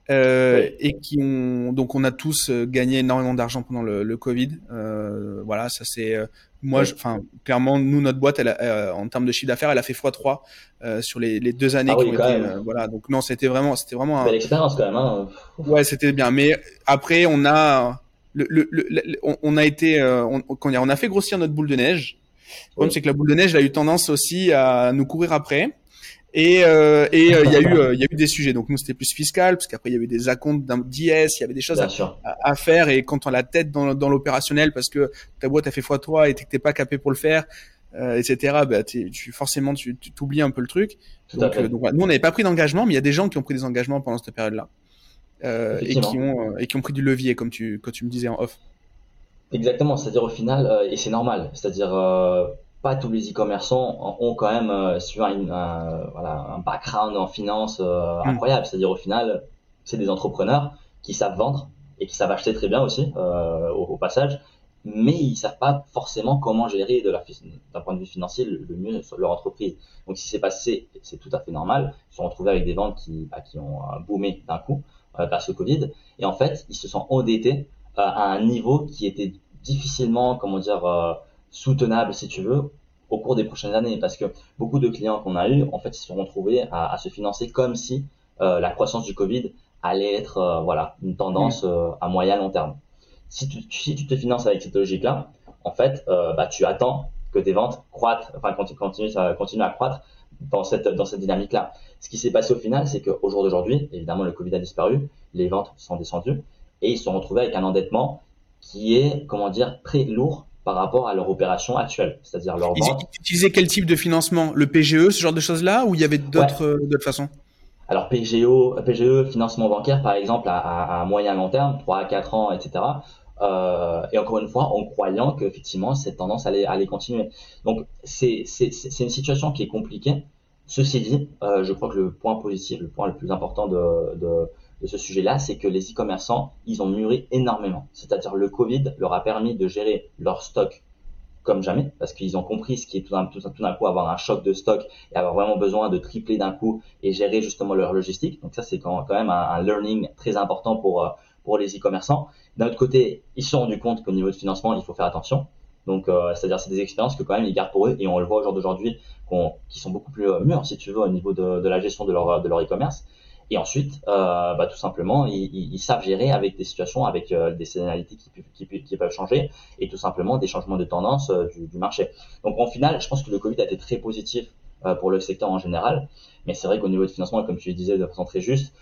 euh, et qui ont donc on a tous euh, gagné énormément d'argent pendant le, le Covid. Euh, voilà, ça c'est moi, enfin clairement, nous notre boîte, elle, en termes de chiffre d'affaires, elle a fait x3 sur les, les, deux années ah qui ont été. voilà, donc non, c'était vraiment, c'était vraiment. Un... Belle expérience quand même. Hein. Ouais, c'était bien. Mais après, on a le, le, le, on, a été, euh, on, on a fait grossir notre boule de neige. Le problème, c'est que la boule de neige a eu tendance aussi à nous courir après. Et euh, et euh, il y a eu il y a eu des sujets. Donc nous c'était plus fiscal parce qu'après il y avait des acomptes d'IS, il y avait des choses à, à, faire et quand on a la tête dans, dans l'opérationnel parce que ta boîte a fait x3 et que t'es pas capé pour le faire, euh, etc. Bah tu forcément tu t'oublies un peu le truc. donc, donc nous on n'avait pas pris d'engagement, mais il y a des gens qui ont pris des engagements pendant cette période-là. Euh, et qui ont euh, et qui ont pris du levier comme tu me disais en off. Exactement, c'est-à-dire au final euh, et c'est normal, c'est-à-dire pas tous les e-commerçants ont quand même euh, un, voilà, un background en finance hmm. incroyable. C'est-à-dire au final, c'est des entrepreneurs qui savent vendre et qui savent acheter très bien aussi euh, au, passage, mais ils savent pas forcément comment gérer de d'un point de vue financier le, mieux leur entreprise. Donc si c'est passé, c'est tout à fait normal. Ils se sont retrouvés avec des ventes qui, bah, qui ont boomé d'un coup euh, par ce Covid. Et en fait, ils se sont endettés euh, à un niveau qui était difficilement, comment dire, euh, soutenable, si tu veux, au cours des prochaines années. Parce que beaucoup de clients qu'on a eu, en fait, ils se sont retrouvés à, à se financer comme si la croissance du Covid allait être, voilà, une tendance à moyen long terme. Si tu, si tu te finances avec cette logique-là, en fait, bah, tu attends que tes ventes croîtent, enfin continuent, continuent, continuent à croître dans cette, dans cette dynamique-là. Ce qui s'est passé au final, c'est qu'au jour d'aujourd'hui, évidemment, le Covid a disparu, les ventes sont descendues et ils se sont retrouvés avec un endettement qui est, comment dire, très lourd par rapport à leur opération actuelle, c'est-à-dire leur vente. Ils utilisaient quel type de financement? Le PGE, ce genre de choses-là, ou il y avait d'autres euh, d'autres façons? Alors PGE, PGE, financement bancaire par exemple à, à, à, moyen long terme, 3 à 4 ans, etc. Euh, et encore une fois, en croyant qu'effectivement cette tendance allait, continuer. Donc c'est une situation qui est compliquée. Ceci dit, euh, je crois que le point positif, le point le plus important de, ce sujet-là, c'est que les e-commerçants, ils ont mûri énormément. C'est-à-dire le Covid leur a permis de gérer leur stock comme jamais, parce qu'ils ont compris ce qui est tout d'un, coup avoir un choc de stock et avoir vraiment besoin de tripler d'un coup et gérer justement leur logistique. Donc ça, c'est quand, même un, un, learning très important pour, euh, pour les e-commerçants. D'un autre côté, ils se sont rendus compte qu'au niveau de financement, il faut faire attention. Donc, euh, c'est-à-dire, c'est des expériences que quand même ils gardent pour eux et on le voit au jour d'aujourd'hui, qui sont beaucoup plus euh, mûrs, si tu veux, au niveau de, de la gestion de leur de leur e-commerce. Et ensuite, euh, bah, tout simplement, ils, ils, savent gérer avec des situations, avec euh, des saisonnalités qui, qui, qui, peuvent changer et tout simplement des changements de tendance euh, du, du, marché. Donc, en final, je pense que le Covid a été très positif pour le secteur en général. Mais c'est vrai qu'au niveau de financement, comme tu le disais de façon très juste,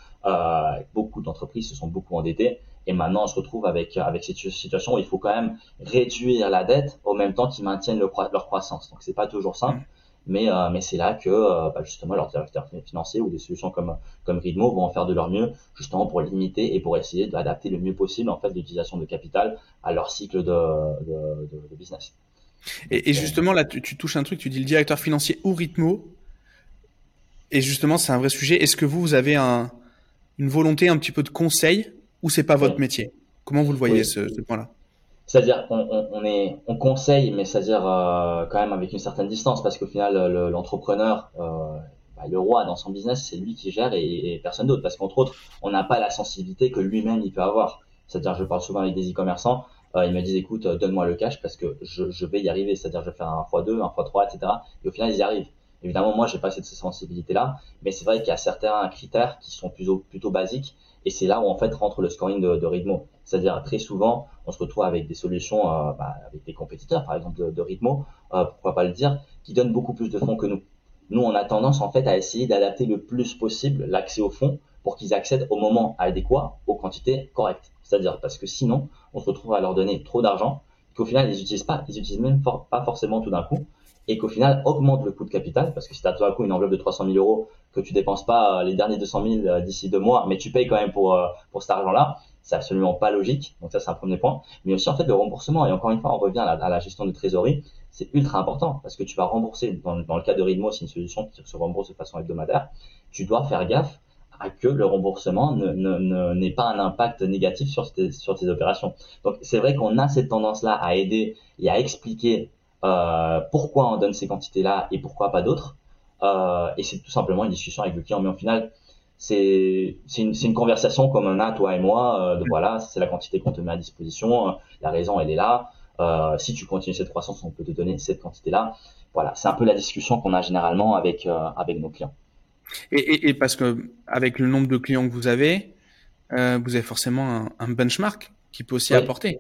beaucoup d'entreprises se sont beaucoup endettées et maintenant on se retrouve avec avec cette situation où il faut quand même réduire la dette au même temps qu'ils maintiennent leur croissance. Donc c'est pas toujours simple. Mm. Mais, euh, mais c'est là que euh, bah, justement leurs directeurs financiers ou des solutions comme comme Ridmo vont en faire de leur mieux justement pour limiter et pour essayer d'adapter le mieux possible en fait l'utilisation de capital à leur cycle de, de, de, business. Et, et, justement là tu, tu, touches un truc, tu dis le directeur financier ou Ritmo. Et justement c'est un vrai sujet. Est-ce que vous vous avez un, une volonté un petit peu de conseil ou c'est pas votre métier? Comment vous le voyez ce, ce point-là? C'est-à-dire qu'on on, est, on conseille, mais c'est-à-dire euh, quand même avec une certaine distance, parce qu'au final, l'entrepreneur, euh, bah, le roi dans son business, c'est lui qui gère et, personne d'autre, parce qu'entre autres, on n'a pas la sensibilité que lui-même il peut avoir. C'est-à-dire, je parle souvent avec des e-commerçants, euh, ils me disent, écoute, donne-moi le cash parce que je, je vais y arriver. C'est-à-dire, je vais faire un x2, un x3, etc. Et au final, ils y arrivent. Évidemment, moi, j'ai pas cette sensibilité-là, mais c'est vrai qu'il y a certains critères qui sont plutôt, basiques et c'est là où en fait rentre le scoring de, de. C'est-à-dire très souvent, on se retrouve avec des solutions, euh, bah, avec des compétiteurs, par exemple de, de euh, pourquoi pas le dire, qui donnent beaucoup plus de fonds que nous. Nous, on a tendance en fait à essayer d'adapter le plus possible l'accès aux fonds pour qu'ils accèdent au moment adéquat, aux quantités correctes. C'est-à-dire parce que sinon, on se retrouve à leur donner trop d'argent qu'au final, ils n'utilisent pas, ils utilisent même pas forcément tout d'un coup et qu'au final augmente le coût de capital parce que si tu as tout d'un coup une enveloppe de 300 000 euros que tu dépenses pas euh, les derniers 200 000 euh, d'ici deux mois mais tu payes quand même pour euh, pour cet argent là c'est absolument pas logique donc ça c'est un premier point mais aussi en fait le remboursement et encore une fois on revient à la, gestion de trésorerie c'est ultra important parce que tu vas rembourser dans, dans le cas de Ridmo c'est une solution qui se rembourse de façon hebdomadaire tu dois faire gaffe à que le remboursement n'ait ne, ne, pas un impact négatif sur tes, sur tes opérations. Donc c'est vrai qu'on a cette tendance-là à aider et à expliquer pourquoi on donne ces quantités-là et pourquoi pas d'autres. Euh, et c'est tout simplement une discussion avec le client. Mais au final, c'est une, une, conversation comme on a toi et moi. Euh, de voilà, c'est la quantité qu'on te met à disposition. la raison, elle est là. Euh, si tu continues cette croissance, on peut te donner cette quantité-là. Voilà, c'est un peu la discussion qu'on a généralement avec euh, avec nos clients. Et, et, et, parce que avec le nombre de clients que vous avez, euh, vous avez forcément un, un benchmark qui peut aussi apporter.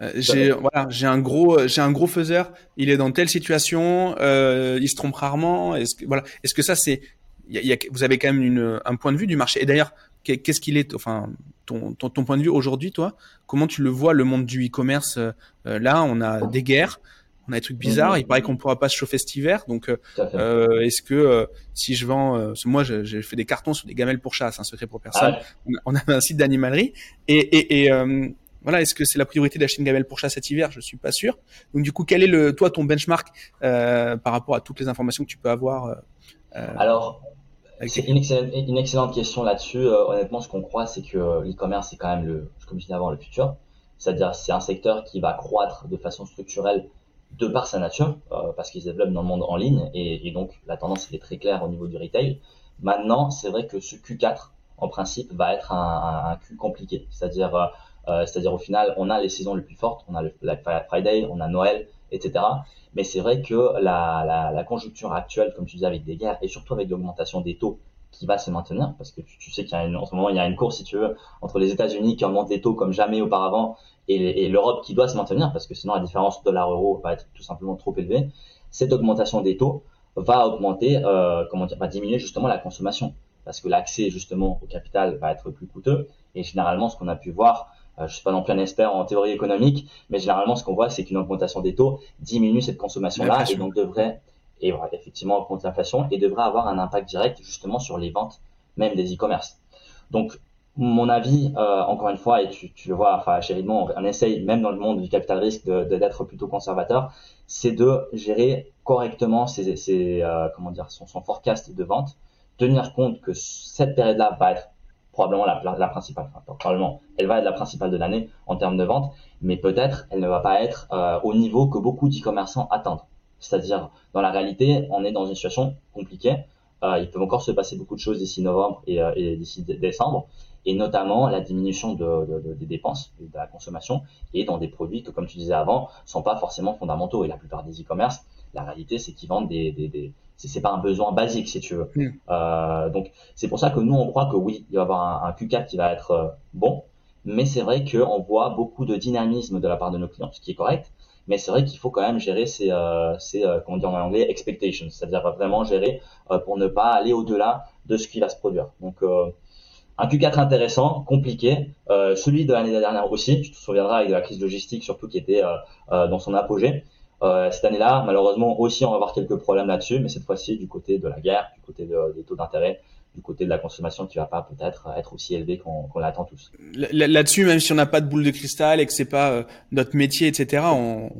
Euh, j'ai voilà, j'ai un gros j'ai un gros faiseur, il est dans telle situation, euh, il se trompe rarement. Est-ce que voilà, est-ce que ça c'est y a, y a, vous avez quand même une, un point de vue du marché. Et d'ailleurs, qu'est-ce qu'il est, enfin, ton, ton, ton, point de vue aujourd'hui, toi, comment tu le vois le monde du e-commerce euh, Là, on a des guerres, on a des trucs bizarres. Mhm. Il paraît qu'on pourra pas se chauffer cet hiver. Donc, euh, est-ce que si je vends, moi, j'ai fait des cartons sur des gamelles pour chats, c'est un secret pour personne. Ah on, a, un site d'animalerie et, et, et voilà, est-ce que c'est la priorité d'acheter une gamelle pour chat cet hiver? Je suis pas sûr. Donc du coup, quel est le toi ton benchmark euh, par rapport à toutes les informations que tu peux avoir euh, euh Alors, c'est une excellente, une excellente question là-dessus. Euh, honnêtement, ce qu'on croit, c'est que l'e-commerce c'est quand même le, comme je disais avant, le futur. C'est-à-dire, c'est un secteur qui va croître de façon structurelle de par sa nature, parce qu'il se développe dans le monde en ligne, et, et donc la tendance est très claire au niveau du retail. Maintenant, c'est vrai que ce Q4, en principe, va être un, un, un Q compliqué. C'est-à-dire euh, c'est-à-dire au final, on a les saisons les plus fortes, on a le Black Friday, on a Noël, etc. Mais c'est vrai que la, la, la, conjoncture actuelle, comme tu disais, avec des guerres et surtout avec l'augmentation des taux qui va se maintenir, parce que tu, sais qu'il y a ce moment il y a une course, si tu veux, entre les États-Unis qui augmentent les taux comme jamais auparavant et, et l'Europe qui doit se maintenir, parce que sinon la différence dollar-euro va être tout simplement trop élevée. Cette augmentation des taux va augmenter, euh, comment dire, va diminuer justement la consommation, parce que l'accès justement au capital va être plus coûteux. Et généralement, ce qu'on a pu voir, euh, je suis pas non plus un expert en théorie économique, mais généralement, ce qu'on voit, c'est qu'une augmentation des taux diminue cette consommation-là et donc devrait, et voilà, effectivement, augmenter l'inflation et devrait avoir un impact direct justement sur les ventes même des e-commerce. Donc, mon avis, euh, encore une fois, et tu, tu le vois, enfin, chez Ridmond, on, essaye, même dans le monde du capital risque, d'être de, d'être plutôt conservateur, c'est de gérer correctement ses, ses euh, comment dire, son, son forecast de vente, tenir compte que cette période-là va être probablement la, principale. Probablement, elle va être la principale de l'année en termes de vente, mais peut-être elle ne va pas être euh, au niveau que beaucoup d'e-commerçants attendent. C'est-à-dire, dans la réalité, on est dans une situation compliquée. Euh, il peut encore se passer beaucoup de choses d'ici novembre et, euh, d'ici décembre, et notamment la diminution de, de, de, des dépenses, de la consommation, et dans des produits que, comme tu disais avant, sont pas forcément fondamentaux. Et la plupart des e-commerce, la réalité, c'est qu'ils vendent des c'est pas un besoin basique si tu veux. Mm. Euh, donc c'est pour ça que nous on croit que oui, il va y avoir un, un Q4 qui va être euh, bon, mais c'est vrai qu'on voit beaucoup de dynamisme de la part de nos clients, ce qui est correct. Mais c'est vrai qu'il faut quand même gérer ces, euh, ces euh, comment dire en anglais, expectations, c'est-à-dire vraiment gérer euh, pour ne pas aller au-delà de ce qui va se produire. Donc un Q4 intéressant, compliqué, euh, celui de l'année dernière aussi, tu te souviendras avec de la crise logistique surtout qui était euh, euh, dans son apogée. Cette année-là, malheureusement aussi, on va avoir quelques problèmes là-dessus, mais cette fois-ci du côté de la guerre, du côté des taux d'intérêt, du côté de la consommation qui va pas peut-être être aussi élevée qu'on l'attend tous. Là-dessus, même si on n'a pas de boule de cristal et que c'est pas notre métier, etc., on,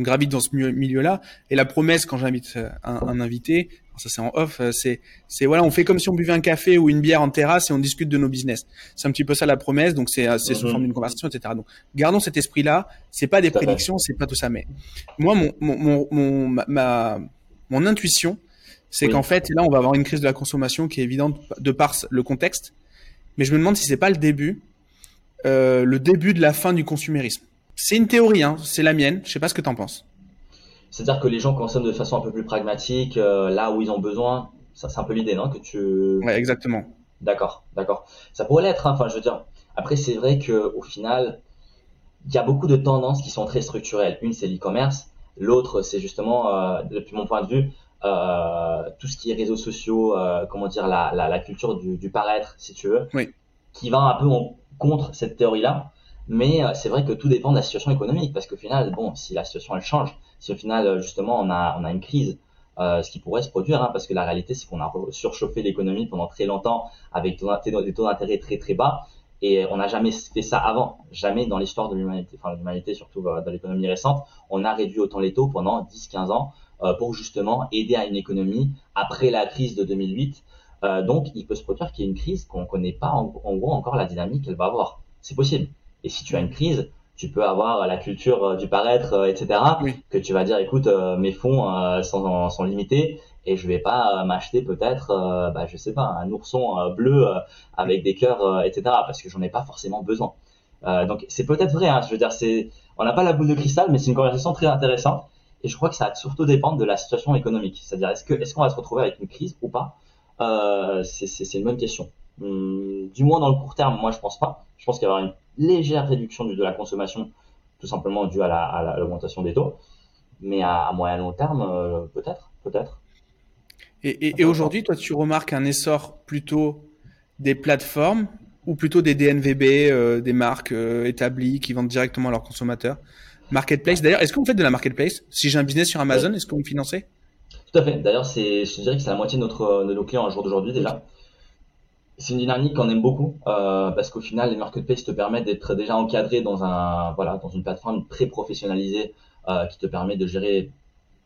gravite dans ce milieu-là. Et la promesse, quand j'invite un invité, ça c'est en off, euh, c'est c'est voilà, on fait comme si on buvait un café ou une bière en terrasse et on discute de nos business. C'est un petit peu ça la promesse, donc c'est c'est sous mhm. forme d'une conversation, etc. Donc gardons cet esprit-là. C'est pas des prédictions, c'est pas tout ça, mais moi mon mon mon, ma mon intuition, c'est qu'en fait là on va avoir une crise de la consommation qui est évidente de par le contexte, mais je me demande si c'est pas le début, euh, le début de la fin du consumérisme. C'est une théorie, hein, c'est la mienne. Je sais pas ce que tu en penses. C'est-à-dire que les gens consomment de façon un peu plus pragmatique, euh, là où ils ont besoin. Ça, c'est un peu l'idée, non Que tu. Ouais, exactement. D'accord, d'accord. Ça pourrait l'être. Hein. Enfin, je veux dire. Après, c'est vrai que au final, il y a beaucoup de tendances qui sont très structurelles. Une, c'est l'e-commerce. L'autre, c'est justement, euh, depuis mon point de vue, euh, tout ce qui est réseaux sociaux, comment dire, la, la, la culture du, du, paraître, si tu veux, oui. qui va un peu en contre cette théorie-là. Mais euh, c'est vrai que tout dépend de la situation économique, parce qu'au final, bon, si la situation elle change, si au final euh, justement on a on a une crise, euh, ce qui pourrait se produire, hein, parce que la réalité c'est qu'on a surchauffé l'économie pendant très longtemps avec des taux d'intérêt très très bas, et on n'a jamais fait ça avant, jamais dans l'histoire de l'humanité, enfin de l'humanité surtout dans l'économie récente, on a réduit autant les taux pendant 10-15 ans euh, pour justement aider à une économie après la crise de 2008. Euh, donc il peut se produire qu'il y ait une crise qu'on connaît pas en gros encore la dynamique qu'elle va avoir. C'est possible. Et si tu as une crise, tu peux avoir la culture euh, du paraître, euh, etc. Que tu vas dire, écoute, euh, mes fonds sont, sont, limités et je vais pas m'acheter peut-être, bah, je sais pas, un ourson bleu avec des cœurs, etc. Parce que j'en ai pas forcément besoin. donc c'est peut-être vrai. Hein, je veux dire, c'est, on n'a pas la boule de cristal, mais c'est une conversation très intéressante. Et je crois que ça va surtout dépendre de la situation économique. C'est-à-dire, est-ce que, est-ce qu'on va se retrouver avec une crise ou pas? Euh, c'est, une bonne question. Hum, du moins dans le court terme, moi je pense pas. Je pense qu'il y aura une légère réduction de la consommation, tout simplement due à l'augmentation des taux. Mais à, moyen long terme, euh, peut-être, peut-être. Et, aujourd'hui, toi, tu remarques un essor plutôt des plateformes ou plutôt des DNVB, euh, des marques euh, établies qui vendent directement à leurs consommateurs? Marketplace, d'ailleurs, est-ce que vous faites de la marketplace? Si j'ai un business sur Amazon, est-ce que vous me financez Tout à fait. D'ailleurs, je dirais que c'est la moitié de, notre, de nos clients un jour d'aujourd'hui déjà c'est une dynamique qu'on aime beaucoup euh, parce qu'au final, les marketplaces te permettent d'être déjà encadré dans un voilà dans une plateforme très professionnalisée euh, qui te permet de gérer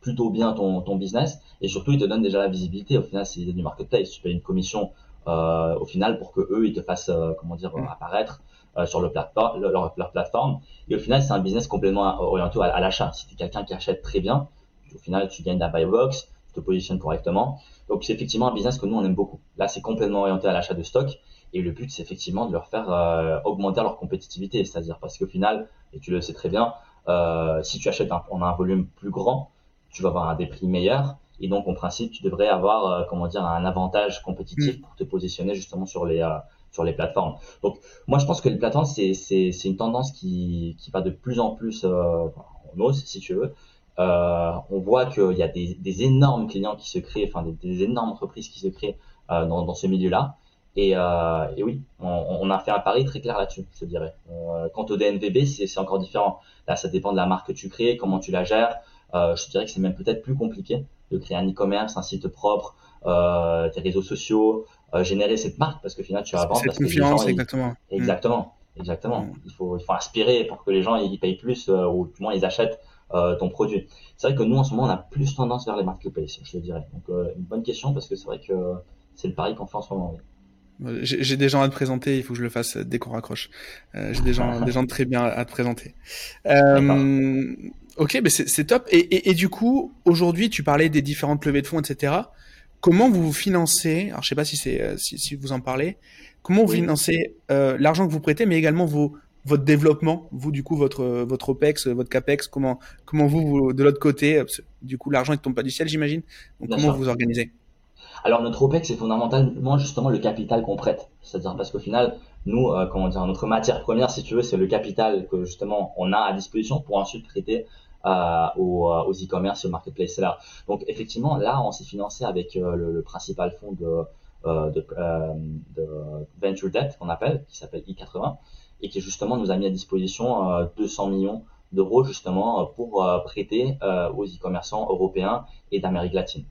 plutôt bien ton, ton business et surtout ils te donnent déjà la visibilité. Au final, c'est du marketplace. Tu payes une commission euh, au final pour que eux ils te fassent euh, comment dire mm. apparaître euh, sur le leur, leur, plateforme. Et au final, c'est un business complètement orienté à, à l'achat. Si tu es quelqu'un qui achète très bien, au final, tu gagnes la buy box, te positionnes correctement donc c'est effectivement un business que nous on aime beaucoup. Là c'est complètement orienté à l'achat de stock et le but c'est effectivement de leur faire euh, augmenter leur compétitivité, c'est-à-dire parce qu'au final, et tu le sais très bien, euh, si tu achètes un, on a un volume plus grand, tu vas avoir un des prix meilleurs et donc en principe tu devrais avoir euh, comment dire un avantage compétitif mm. pour te positionner justement sur les sur les plateformes. Donc moi je pense que les plateformes c'est une tendance qui qui va de plus en plus en hausse si tu veux. Euh, on voit qu'il y a des, des, énormes clients qui se créent, enfin des, des énormes entreprises qui se créent euh, dans, dans, ce milieu-là. Et, euh, et, oui, on, on, a fait un pari très clair là-dessus, je dirais. Euh, quant au DNVB, c'est encore différent. Là, ça dépend de la marque que tu crées, comment tu la gères. Euh, je dirais que c'est même peut-être plus compliqué de créer un e-commerce, un site propre, euh, tes réseaux sociaux, euh, générer cette marque parce que finalement tu vas vendre parce confiance, que les gens, exactement. exactement, exactement. Mm. Il faut, il faut inspirer pour que les gens ils payent plus ou du moins ils achètent euh, ton produit. C'est vrai que nous, en ce moment, on a plus tendance vers les marketplaces, je le dirais. Donc, euh, une bonne question parce que c'est vrai que c'est le pari qu'on fait en ce moment. J'ai des gens à te présenter, il faut que je le fasse dès qu'on raccroche. Euh, J'ai des gens, des gens très bien à te présenter. Euh, ok, mais c'est top. Et, et, et, du coup, aujourd'hui, tu parlais des différentes levées de fonds, etc. Comment vous vous financez Alors, je sais pas si c'est euh, si, si, vous en parlez. Comment vous financez euh, l'argent que vous prêtez, mais également vos votre développement, vous du coup votre votre OPEX, votre CAPEX, comment comment vous, de l'autre côté, du coup l'argent ne tombe pas du ciel j'imagine. Donc comment vous vous organisez? Alors notre OPEX c'est fondamentalement justement le capital qu'on prête, c'est-à-dire parce qu'au final nous euh, comment dire notre matière première si tu veux c'est le capital que justement on a à disposition pour ensuite prêter euh, aux, euh, aux e-commerce et aux marketplace sellers. Donc effectivement là on s'est financé avec euh, le, le, principal fonds de de, venture debt qu'on appelle, qui s'appelle I80, et qui justement nous a mis à disposition 200 millions d'euros justement pour prêter aux e-commerçants européens et d'Amérique latine.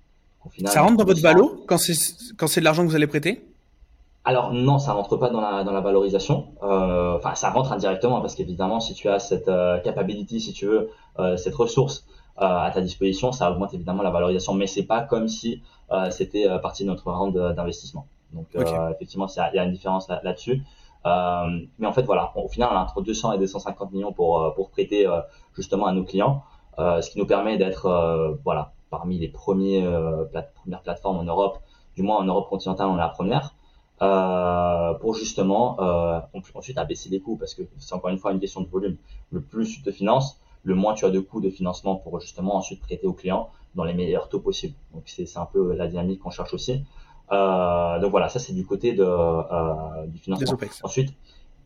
ça rentre dans votre valo quand c'est quand c'est de l'argent que vous allez prêter? Alors non, ça rentre pas dans la, dans la valorisation. Euh, enfin, ça rentre indirectement parce qu'évidemment, si tu as cette euh, capability, si tu veux, euh, cette ressource euh, à ta disposition, ça augmente évidemment la valorisation. Mais c'est pas comme si euh, c'était partie de notre round d'investissement. Donc effectivement, il y a une différence là-dessus. Mais en fait, voilà, au final, on a entre 200 et 250 millions pour pour prêter justement à nos clients, ce qui nous permet d'être voilà parmi les premiers premières plateformes en Europe, du moins en Europe continentale, on est la première. Euh, pour justement euh, ensuite abaisser les coûts parce que c'est encore une fois une question de volume. Le plus tu te finances, le moins tu as de coûts de financement pour justement ensuite prêter aux clients dans les meilleurs taux possibles. Donc c'est un peu la dynamique qu'on cherche aussi. Euh, donc voilà, ça c'est du côté de, euh, du financement. Ensuite,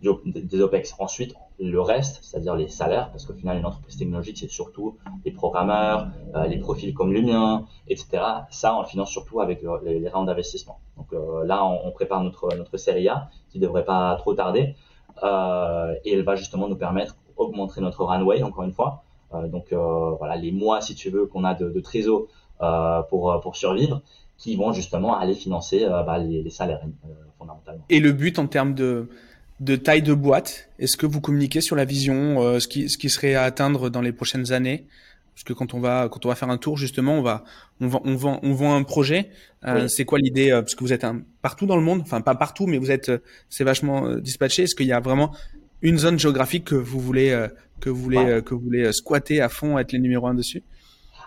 des OPEX. Ensuite, le reste, c'est-à-dire les salaires, parce qu'au final, une entreprise technologique, c'est surtout les programmeurs, euh, les profils comme le mien, etc. Ça, on le finance surtout avec les, les rounds d'investissement. Donc euh, là, on, prépare notre, notre série A, qui devrait pas trop tarder, euh, et elle va justement nous permettre d'augmenter notre runway, encore une fois. donc voilà, les mois, si tu veux, qu'on a de, de trésor pour, pour survivre, qui vont justement aller financer bah, les, les, salaires fondamentalement. Et le but en termes de de taille de boîte Est-ce que vous communiquez sur la vision, euh, ce, qui, ce qui serait à atteindre dans les prochaines années? Parce que quand on va quand on va faire un tour justement, on va on vend on vend on vend un projet. Euh, c'est quoi l'idée euh, Parce que vous êtes un, partout dans le monde, enfin pas partout, mais vous êtes c'est vachement dispatché. Est-ce qu'il y a vraiment une zone géographique que vous voulez que vous voulez que vous voulez squatter à fond, être les numéro un dessus?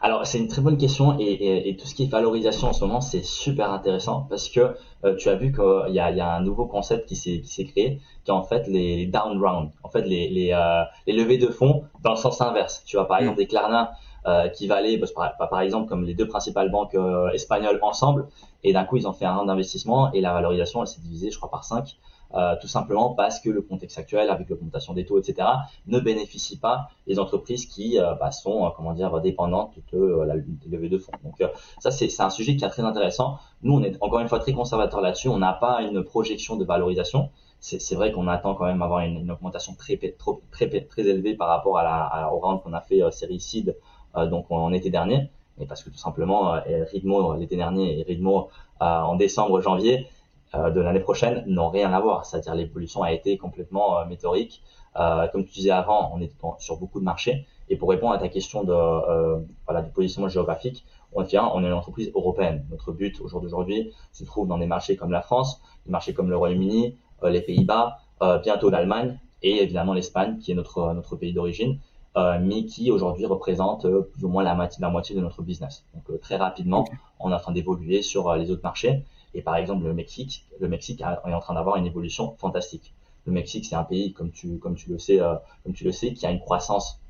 Alors c'est une très bonne question et, et, et, tout ce qui est valorisation en ce moment c'est super intéressant parce que euh, tu as vu qu'il y a, y a, un nouveau concept qui s'est qui s'est créé qui est en fait les, les down round, en fait les les, euh, les levées de fonds dans le sens inverse. Tu vois par mm. exemple des Klarna euh, qui valaient par, par, exemple comme les deux principales banques euh, espagnoles ensemble et d'un coup ils ont fait un round d'investissement et la valorisation elle s'est divisée je crois par 5 euh, tout simplement parce que le contexte actuel, avec l'augmentation des taux, etc., ne bénéficie pas les entreprises qui euh, bah, sont, euh, comment dire, dépendantes de la levée de fonds. Donc ça, c'est un sujet qui est très intéressant. Nous, on est encore une fois très conservateur là-dessus. On n'a pas une projection de valorisation. C'est vrai qu'on attend quand même avoir une, augmentation très, très, très, élevée par rapport à la, à, au round qu'on a fait série seed donc en été dernier. Et parce que tout simplement, Ridmo l'été dernier et Ridmo en décembre, janvier, euh, de l'année prochaine n'ont rien à voir. C'est-à-dire l'évolution a été complètement euh, météorique. Euh, comme tu disais avant, on est sur beaucoup de marchés. Et pour répondre à ta question de voilà du positionnement géographique, on est, on est une entreprise européenne. Notre but au jour d'aujourd'hui se trouve dans des marchés comme la France, des marchés comme le Royaume-Uni, les Pays-Bas, bientôt l'Allemagne et évidemment l'Espagne qui est notre notre pays d'origine. Euh, mais qui aujourd'hui représente plus ou moins la moitié, la moitié de notre business. Donc très rapidement, on est en train d'évoluer sur les autres marchés. Et par exemple, le Mexique, le Mexique est en train d'avoir une évolution fantastique. Le Mexique, c'est un pays, comme tu, comme tu le sais, euh, comme tu le sais, qui a une croissance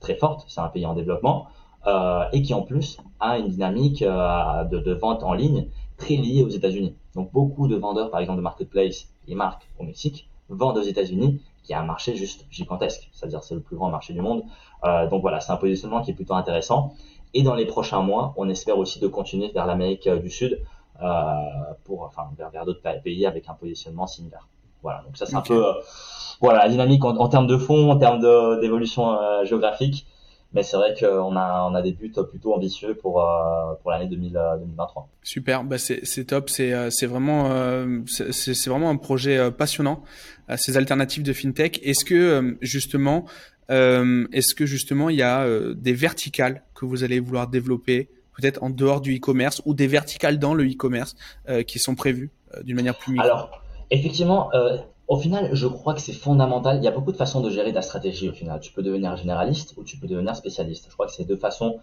très forte. C'est un pays en développement euh, et qui en plus a une dynamique euh, de, de, vente en ligne très liée aux États-Unis. Donc beaucoup de vendeurs, par exemple de marketplace et marques au Mexique, vendent aux États-Unis, qui a un marché juste gigantesque. C'est-à-dire c'est le plus grand marché du monde. Euh, donc voilà, c'est un positionnement qui est plutôt intéressant. Et dans les prochains mois, on espère aussi de continuer vers l'Amérique du Sud euh, pour, enfin, vers, vers d'autres pays avec un positionnement similaire. Voilà, donc ça c'est un peu euh, voilà la dynamique en, termes de fond, en termes d'évolution euh, géographique. Mais c'est vrai qu'on a on a des buts plutôt ambitieux pour pour l'année 2023. Super, bah c'est c'est top, c'est c'est vraiment c'est c'est vraiment un projet passionnant. ces alternatives de fintech. Est-ce que justement est-ce que justement il y a des verticales que vous allez vouloir développer peut-être en dehors du e-commerce ou des verticales dans le e-commerce euh, qui sont prévues euh, d'une manière plus Alors, effectivement, euh, au final, je crois que c'est fondamental. Il y a beaucoup de façons de gérer ta stratégie au final. Tu peux devenir généraliste ou tu peux devenir spécialiste. Je crois que c'est deux façons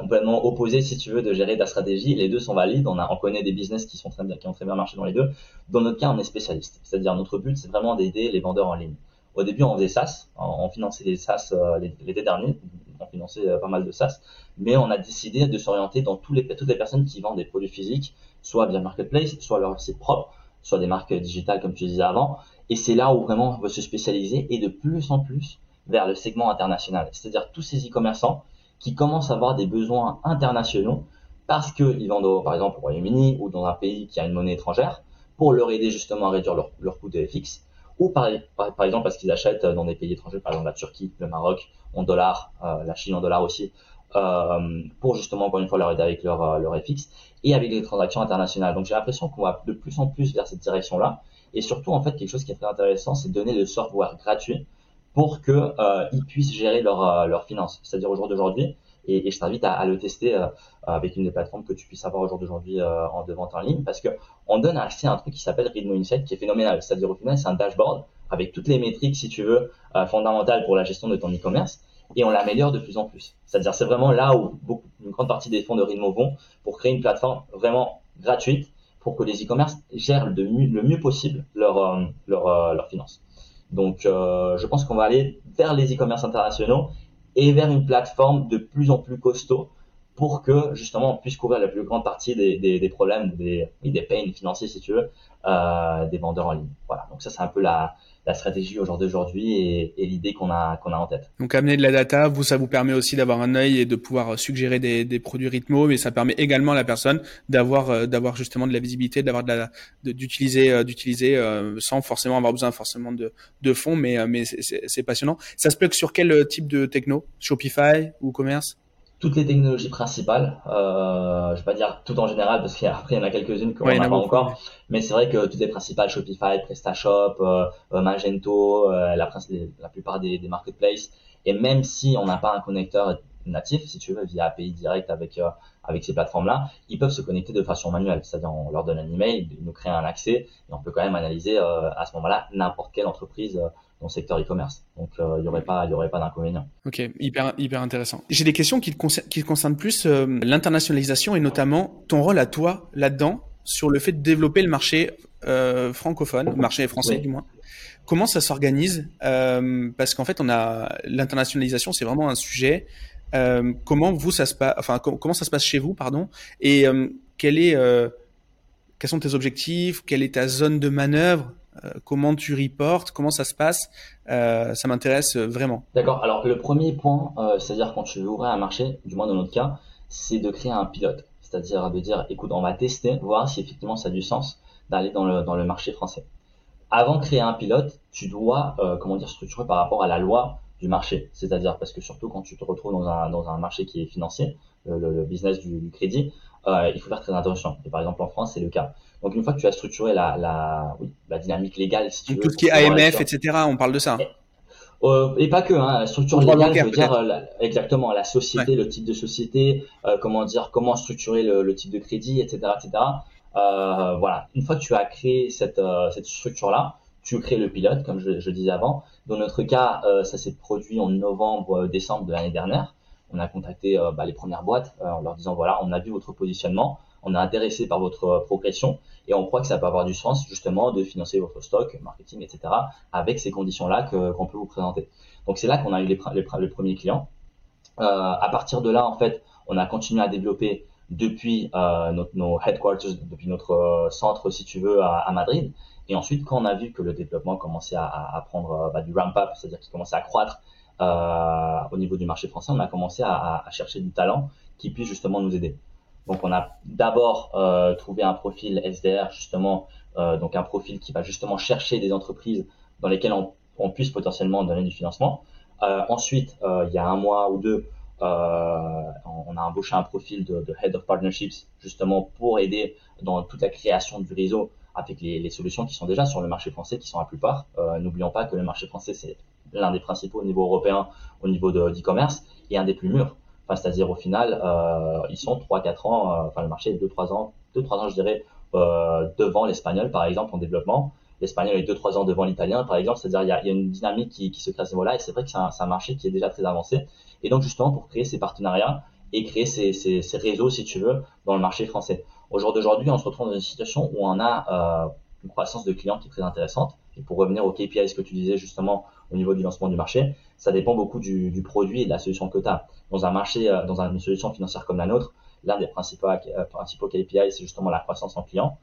complètement opposées, si tu veux, de gérer ta stratégie. Les deux sont valides. On, a, on connaît des business qui sont très bien, qui ont très bien marché dans les deux. Dans notre cas, on est spécialiste. C'est-à-dire notre but, c'est vraiment d'aider les vendeurs en ligne. Au début, on faisait SaaS, on, finançait les SaaS l'été dernier, on finançait pas mal de SaaS mais on a décidé de s'orienter dans tous les, toutes les personnes qui vendent des produits physiques, soit via marketplace, soit leur site propre, soit des marques digitales comme tu disais avant. Et c'est là où vraiment on veut se spécialiser et de plus en plus vers le segment international, c'est-à-dire tous ces e-commerçants qui commencent à avoir des besoins internationaux parce qu'ils vendent, par exemple, au Royaume-Uni ou dans un pays qui a une monnaie étrangère, pour leur aider justement à réduire leur, leur coût de FX, ou par, par, exemple parce qu'ils achètent dans des pays étrangers, par exemple la Turquie, le Maroc, en dollars, euh, la Chine en dollars aussi, euh, pour justement encore une fois leur aider avec leur, euh, leur FX et avec les transactions internationales. Donc j'ai l'impression qu'on va de plus en plus vers cette direction-là. Et surtout, en fait, quelque chose qui est très intéressant, c'est de donner le software gratuit pour que euh, ils puissent gérer leurs leur finances. C'est-à-dire au jour d'aujourd'hui, et, je t'invite à, le tester euh, avec une des plateformes que tu puisses avoir au jour d'aujourd'hui euh, en de vente en ligne, parce que on donne accès à un truc qui s'appelle Rhythmo Insight, qui est phénoménal. C'est-à-dire au final, c'est un dashboard avec toutes les métriques, si tu veux, euh, fondamentales pour la gestion de ton e-commerce, et on l'améliore de plus en plus. C'est-à-dire c'est vraiment là où une grande partie des fonds de Rhythmo vont pour créer une plateforme vraiment gratuite pour que les e-commerce gèrent le mieux, le mieux possible leurs leur, leur finances. Donc, je pense qu'on va aller vers les e-commerce internationaux et vers une plateforme de plus en plus costaud pour que justement on puisse couvrir la plus grande partie des, des, des problèmes, des, des pains financiers si tu veux, euh, des vendeurs en ligne. Voilà, donc ça c'est un peu la, la stratégie au jour d'aujourd'hui et, et l'idée qu'on a qu'on a en tête. Donc amener de la data, vous ça vous permet aussi d'avoir un œil et de pouvoir suggérer des, des produits rythmo, mais ça permet également à la personne d'avoir euh, d'avoir justement de la visibilité, d'avoir de la d'utiliser euh, d'utiliser euh, sans forcément avoir besoin forcément de de fonds, mais mais c'est passionnant. Ça se plug sur quel type de techno? Shopify ou commerce? Toutes les technologies principales. Euh, je vais pas dire tout en général parce qu'après il y en a quelques-unes qu'on n'a pas encore. Mais c'est vrai que toutes les principales Shopify, PrestaShop, euh, euh Magento, euh, la, la, plupart des, des, marketplaces. Et même si on n'a pas un connecteur natif, si tu veux, via API direct avec euh, avec ces plateformes-là, ils peuvent se connecter de façon manuelle. C'est-à-dire on leur donne un email, ils nous créent un accès et on peut quand même analyser à ce moment-là n'importe quelle entreprise dans le secteur e-commerce. Donc euh, il n'y aurait pas, il y aurait pas d'inconvénient. Ok, hyper hyper intéressant. J'ai des questions qui concernent, qui concernent plus euh, l'internationalisation et notamment ton rôle à toi là-dedans sur le fait de développer le marché euh, francophone, le marché français du moins. Comment ça s'organise Parce qu'en fait, on a l'internationalisation, c'est vraiment un sujet. Comment vous ça se passe Enfin, comment ça se passe chez vous, pardon Et quel est quels sont tes objectifs Quelle est ta zone de manœuvre comment tu reportes, comment ça se passe, euh, ça m'intéresse vraiment. D'accord. Alors le premier point, euh, c'est-à-dire quand tu veux ouvrir un marché, du moins dans notre cas, c'est de créer un pilote, c'est-à-dire de dire, écoute, on va tester, voir si effectivement ça a du sens d'aller dans le, dans le marché français. Avant de créer un pilote, tu dois, comment dire, structurer par rapport à la loi du marché, c'est-à-dire parce que surtout quand tu te retrouves dans un, dans un marché qui est financier, le, business du crédit, euh, il faut faire très attention. Et par exemple en France, c'est le cas. Donc une fois que tu as structuré la, la, oui, la dynamique légale, si tu veux, tout ce qui est AMF, etc., on parle de ça. Et, euh, et pas que, hein, structure légale, je veux dire euh, exactement la société, le type de société, euh, comment dire, comment structurer le, le, type de crédit, etc., etc. Euh, voilà. Une fois que tu as créé cette, euh, cette structure-là, tu crées le pilote, comme je, je disais avant. Dans notre cas, ça s'est produit en novembre, décembre de l'année dernière on a contacté euh, bah, les premières boîtes euh, en leur disant voilà, on a vu votre positionnement, on est intéressé par votre euh, progression et on croit que ça peut avoir du sens justement de financer votre stock, marketing, etc. avec ces conditions-là qu'on peut vous présenter. Donc c'est là qu'on a eu les, les, premiers clients. à partir de là, en fait, on a continué à développer depuis notre, nos headquarters, depuis notre centre, si tu veux, à, Madrid. Et ensuite, quand on a vu que le développement commençait à, prendre bah, du ramp-up, c'est-à-dire qu'il commençait à croître euh, au niveau du marché français, on a commencé à, à, chercher du talent qui puisse justement nous aider. Donc on a d'abord euh, trouvé un profil SDR justement, euh, donc un profil qui va justement chercher des entreprises dans lesquelles on, on puisse potentiellement donner du financement. Euh, ensuite, euh, il y a un mois ou deux, euh, on a embauché un profil de, de, Head of Partnerships justement pour aider dans toute la création du réseau avec les, les, solutions qui sont déjà sur le marché français, qui sont la plupart. N'oublions pas que le marché français, c'est l'un des principaux au niveau européen, au niveau d'e-commerce, et un des plus mûrs. Enfin, c'est-à-dire au final, euh, ils sont 3-4 ans, euh, enfin le marché est 2-3 ans, 2-3 ans je dirais, euh, devant l'espagnol par exemple en développement. L'espagnol est 2-3 ans devant l'italien par exemple, c'est-à-dire il y a, y a, une dynamique qui, qui se crée à ce niveau-là, et c'est vrai que c'est un, un, marché qui est déjà très avancé. Et donc justement pour créer ces partenariats et créer ces, ces, ces réseaux, si tu veux, dans le marché français. Au jour d'aujourd'hui, on se retrouve dans une situation où on a euh, une croissance de clients qui est très intéressante. Et pour revenir au KPI, ce que tu disais justement au niveau du lancement du marché, ça dépend beaucoup du, du produit et de la solution que tu as. Dans un marché, euh, dans une solution financière comme la nôtre, l'un des principaux, euh, principaux KPI, c'est justement la croissance en clients.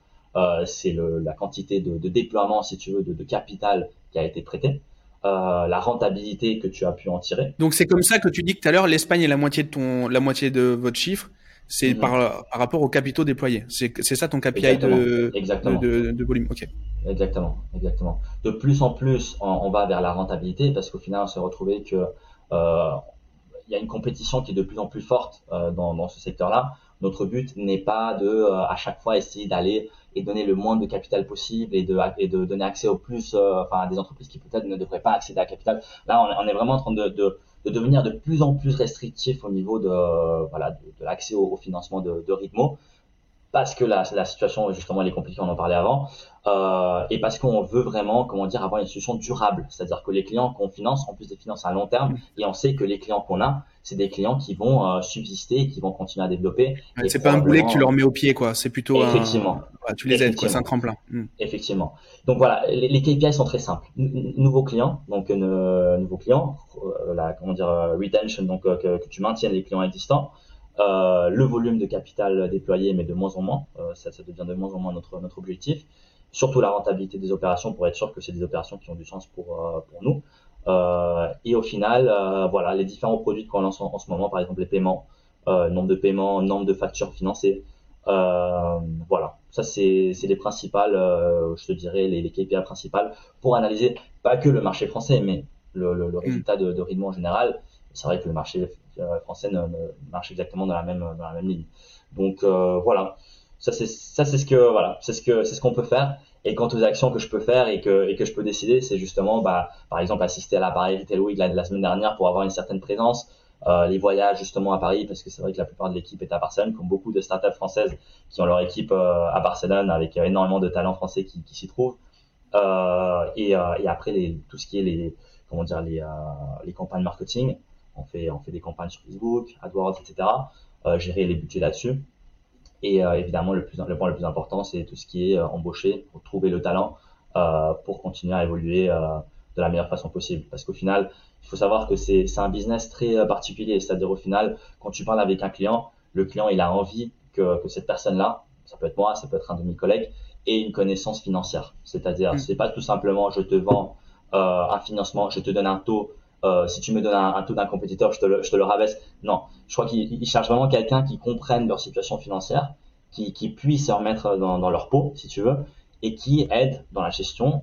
C'est la quantité de, de, déploiement, si tu veux, de, de capital qui a été prêté. Euh, la rentabilité que tu as pu en tirer. Donc c'est comme ça que tu dis que tout à l'heure l'Espagne est la moitié de ton la moitié de votre chiffre c'est mhm. par, par rapport aux capitaux déployés. C'est ça ton KPI de, De, de, volume. Ok. Exactement, exactement. De plus en plus, on, va vers la rentabilité parce qu'au final, on s'est retrouvé que euh, il y a une compétition qui est de plus en plus forte euh, dans, dans, ce secteur-là. Notre but n'est pas de euh, à chaque fois essayer d'aller et donner le moins de capital possible et de, et de donner accès au plus, euh, enfin, à des entreprises qui peut-être ne devraient pas accéder à capital. Là, on, est vraiment en train de, de, de, devenir de plus en plus restrictif au niveau de, voilà, de, l'accès au, financement de, de Ritmo parce que la, la situation justement elle est compliquée, on en parlait avant, euh, et parce qu'on veut vraiment, comment dire, avoir une solution durable, c'est-à-dire que les clients qu'on finance, en plus des finances à long terme, et on sait que les clients qu'on a, c'est des clients qui vont euh, subsister, qui vont continuer à développer. c'est pas un boulet que tu leur mets au pied, quoi. C'est plutôt effectivement. tu les aides, quoi. C'est un tremplin. Hmm. Effectivement. Donc voilà, les, les, KPI sont très simples. nouveaux clients, donc euh, nouveaux clients, euh, la comment dire retention, donc que, que tu maintiennes les clients existants. Euh, le volume de capital déployé, mais de moins en moins. Euh, ça, ça, devient de moins en moins notre, notre objectif. Surtout la rentabilité des opérations pour être sûr que c'est des opérations qui ont du sens pour, euh, pour nous. et au final, voilà, les différents produits qu'on lance en, ce moment, par exemple les paiements, nombre de paiements, nombre de factures financées. voilà, ça c'est les principales, je te dirais, les, les KPI principales pour analyser pas que le marché français, mais le, le, le mm. résultat de, de rythme en général. C'est vrai que le marché euh, français ne, marche exactement dans la même dans la même ligne. Donc euh, voilà, ça c'est ça c'est ce que voilà, c'est ce que c'est ce qu'on peut faire. Et quant aux actions que je peux faire et que, et que je peux décider, c'est justement, bah, par exemple, assister à la Paris Retail Week la, la semaine dernière pour avoir une certaine présence, euh, les voyages justement à Paris, parce que c'est vrai que la plupart de l'équipe est à Barcelone, comme beaucoup de startups françaises qui ont leur équipe euh, à Barcelone, avec énormément de talents français qui, qui s'y trouvent. Et, et après, les, tout ce qui est les, comment dire, les, les campagnes marketing, on fait, on fait des campagnes sur Facebook, AdWords, etc. Euh, gérer les budgets là-dessus. Et euh, évidemment, le, plus, le point le plus important, c'est tout ce qui est euh, embaucher, pour trouver le talent, euh, pour continuer à évoluer de la meilleure façon possible. Parce qu'au final, il faut savoir que c'est un business très particulier. C'est-à-dire au final, quand tu parles avec un client, le client, il a envie que, que cette personne-là, ça peut être moi, ça peut être un de mes collègues, ait une connaissance financière. C'est-à-dire, mmh. c'est pas tout simplement je te vends euh, un financement, je te donne un taux euh, si tu me donnes un, taux d'un compétiteur, je te, le, je te le rabaisse. Non, je crois qu'ils cherchent vraiment quelqu'un qui comprenne leur situation financière, qui, qui puisse se remettre dans, dans, leur peau, si tu veux, et qui aide dans la gestion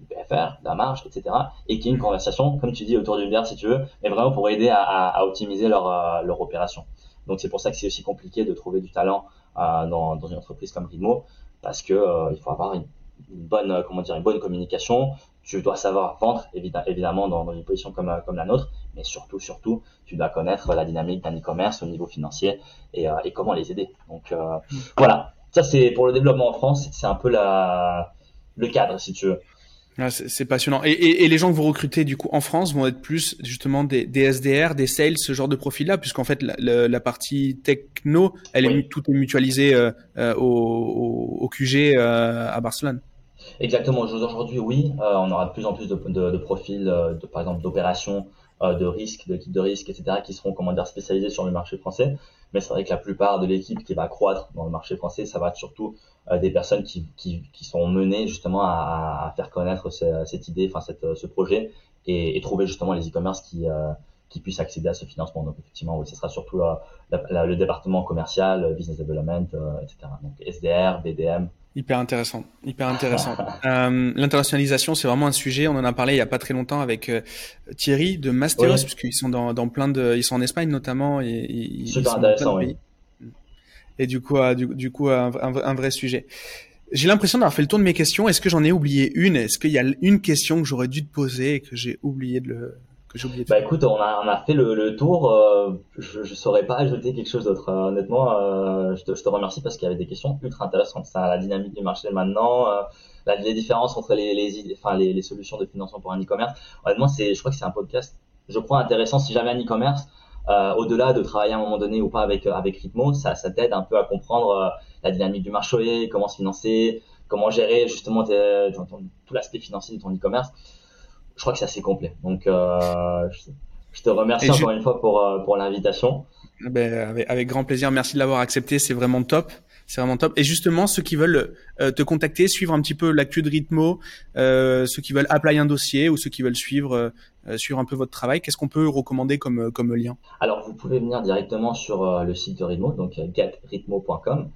du PFR, de la marge, etc. Et qui ait une conversation, comme tu dis, autour d'une bière, si tu veux, mais vraiment pour aider à, à, optimiser leur, euh, leur opération. Donc c'est pour ça que c'est aussi compliqué de trouver du talent euh, dans, dans, une entreprise comme Ritmo, parce que euh, il faut avoir une, une bonne, comment dire, une bonne communication, tu dois savoir vendre, évidemment, dans, une position comme, comme la nôtre, mais surtout, surtout, tu dois connaître la dynamique d'un e-commerce au niveau financier et, euh, et comment les aider. Donc euh, voilà, ça c'est pour le développement en France, c'est un peu la, le cadre, si tu veux. Ah, c'est passionnant. Et, et, et, les gens que vous recrutez du coup en France vont être plus justement des, des SDR, des sales, ce genre de profil-là, puisqu'en fait la, la, partie techno, elle est tout est mutualisée euh, euh au, au, QG euh, à Barcelone. Exactement. Aujourd'hui, oui, euh, on aura de plus en plus de, de, de profils, euh, de, par exemple, d'opérations, euh, de risques, d'équipes de risque, etc., qui seront, comment dire, spécialisés sur le marché français. Mais c'est vrai que la plupart de l'équipe qui va croître dans le marché français, ça va être surtout des personnes qui, qui, qui, sont menées justement à, à faire connaître cette idée, enfin cette, ce projet, et, et, trouver justement les e-commerce qui qui puissent accéder à ce financement. Donc effectivement, oui, ce sera surtout le département commercial, business development, etc. Donc SDR, BDM, Hyper intéressant, hyper intéressant. euh, L'internationalisation, c'est vraiment un sujet. On en a parlé il y a pas très longtemps avec euh, Thierry de Masteros, puisqu'ils sont dans, dans, plein de, ils sont en Espagne notamment et, ils Super sont intéressant, oui. Et du coup, euh, du, du coup, un, un, vrai sujet. J'ai l'impression d'avoir fait le tour de mes questions. Est-ce que j'en ai oublié une? Est-ce qu'il y a une question que j'aurais dû te poser et que j'ai oublié de le, bah écoute, on a, on a fait le, le tour. Euh, je, je saurais pas ajouter quelque chose d'autre. Euh, honnêtement, euh, je, te, je, te, remercie parce qu'il y avait des questions ultra intéressantes. Ça, la dynamique du marché maintenant, la, les différences entre les, les, enfin, les, les solutions de financement pour un e-commerce. Honnêtement, c'est, je crois que c'est un podcast, je crois intéressant si jamais un e-commerce. au-delà de travailler à un moment donné ou pas avec avec Ritmo, ça, ça t'aide un peu à comprendre la dynamique du marché, comment se financer, comment gérer justement tout l'aspect financier de ton e-commerce je crois que c'est assez complet. Donc, euh, je, te remercie encore une fois pour, euh, pour l'invitation. Ben, avec, avec, grand plaisir. Merci de l'avoir accepté. C'est vraiment top. C'est vraiment top. Et justement, ceux qui veulent euh, te contacter, suivre un petit peu l'actu de Ritmo, euh, ceux qui veulent applier un dossier ou ceux qui veulent suivre euh, suivre un peu votre travail, qu'est-ce qu'on peut recommander comme comme lien? Alors, vous pouvez venir directement sur le site de Ritmo, donc getritmo.com,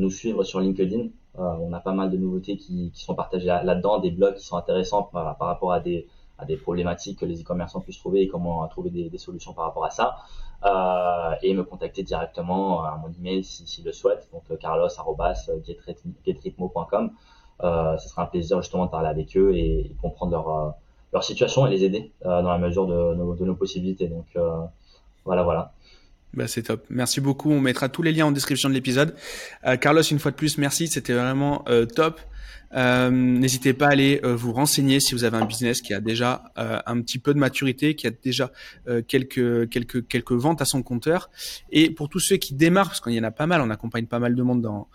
nous suivre sur LinkedIn. On a pas mal de nouveautés qui, sont partagées là-dedans, des blogs qui sont intéressants par, rapport à des à problématiques que les e-commerçants puissent trouver et comment trouver des, solutions par rapport à ça. Euh, et me contacter directement à mon email si, le souhaitent, donc euh, carlos.getritmo.com. Euh, ce sera un plaisir justement de parler avec eux et, comprendre leur, euh, situation et les aider euh, dans la mesure de, de nos possibilités. Donc voilà, voilà. Bah, c'est top. Merci beaucoup. On mettra tous les liens en description de l'épisode. Euh, Carlos, une fois de plus, merci. C'était vraiment euh, top. Euh, N'hésitez pas à aller vous renseigner si vous avez un business qui a déjà un petit peu de maturité, qui a déjà quelques quelques quelques ventes à son compteur. Et pour tous ceux qui démarrent, parce qu'il y en a pas mal, on accompagne pas mal de monde dans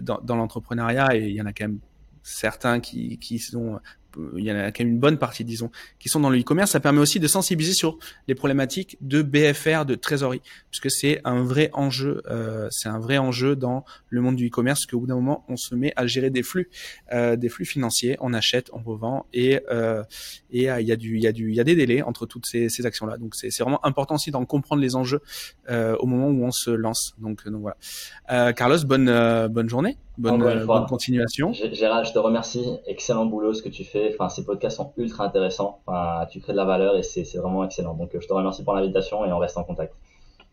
dans, dans l'entrepreneuriat et il y en a quand même certains qui, qui sont il y en a quand même une bonne partie, disons, qui sont dans le e-commerce. Ça permet aussi de sensibiliser sur les problématiques de BFR, de trésorerie, puisque c'est un vrai enjeu. Euh, c'est un vrai enjeu dans le monde du e-commerce, qu'au bout d'un moment, on se met à gérer des flux, euh, des flux financiers. On achète, on revend, et euh, et euh, il y a du, il y a du, il y a des délais entre toutes ces, ces actions-là. Donc c'est vraiment important aussi d'en comprendre les enjeux euh, au moment où on se lance. Donc donc voilà. Carlos, bonne bonne journée, bonne, bonne continuation. Gérald, je te remercie. Excellent boulot ce que tu fais Enfin, ces podcasts sont ultra intéressants. Enfin, tu crées de la valeur et c'est vraiment excellent. Donc, je te remercie pour l'invitation et on reste en contact.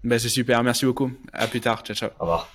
Ben, c'est super. Merci beaucoup. À plus tard. Ciao, ciao. Au revoir.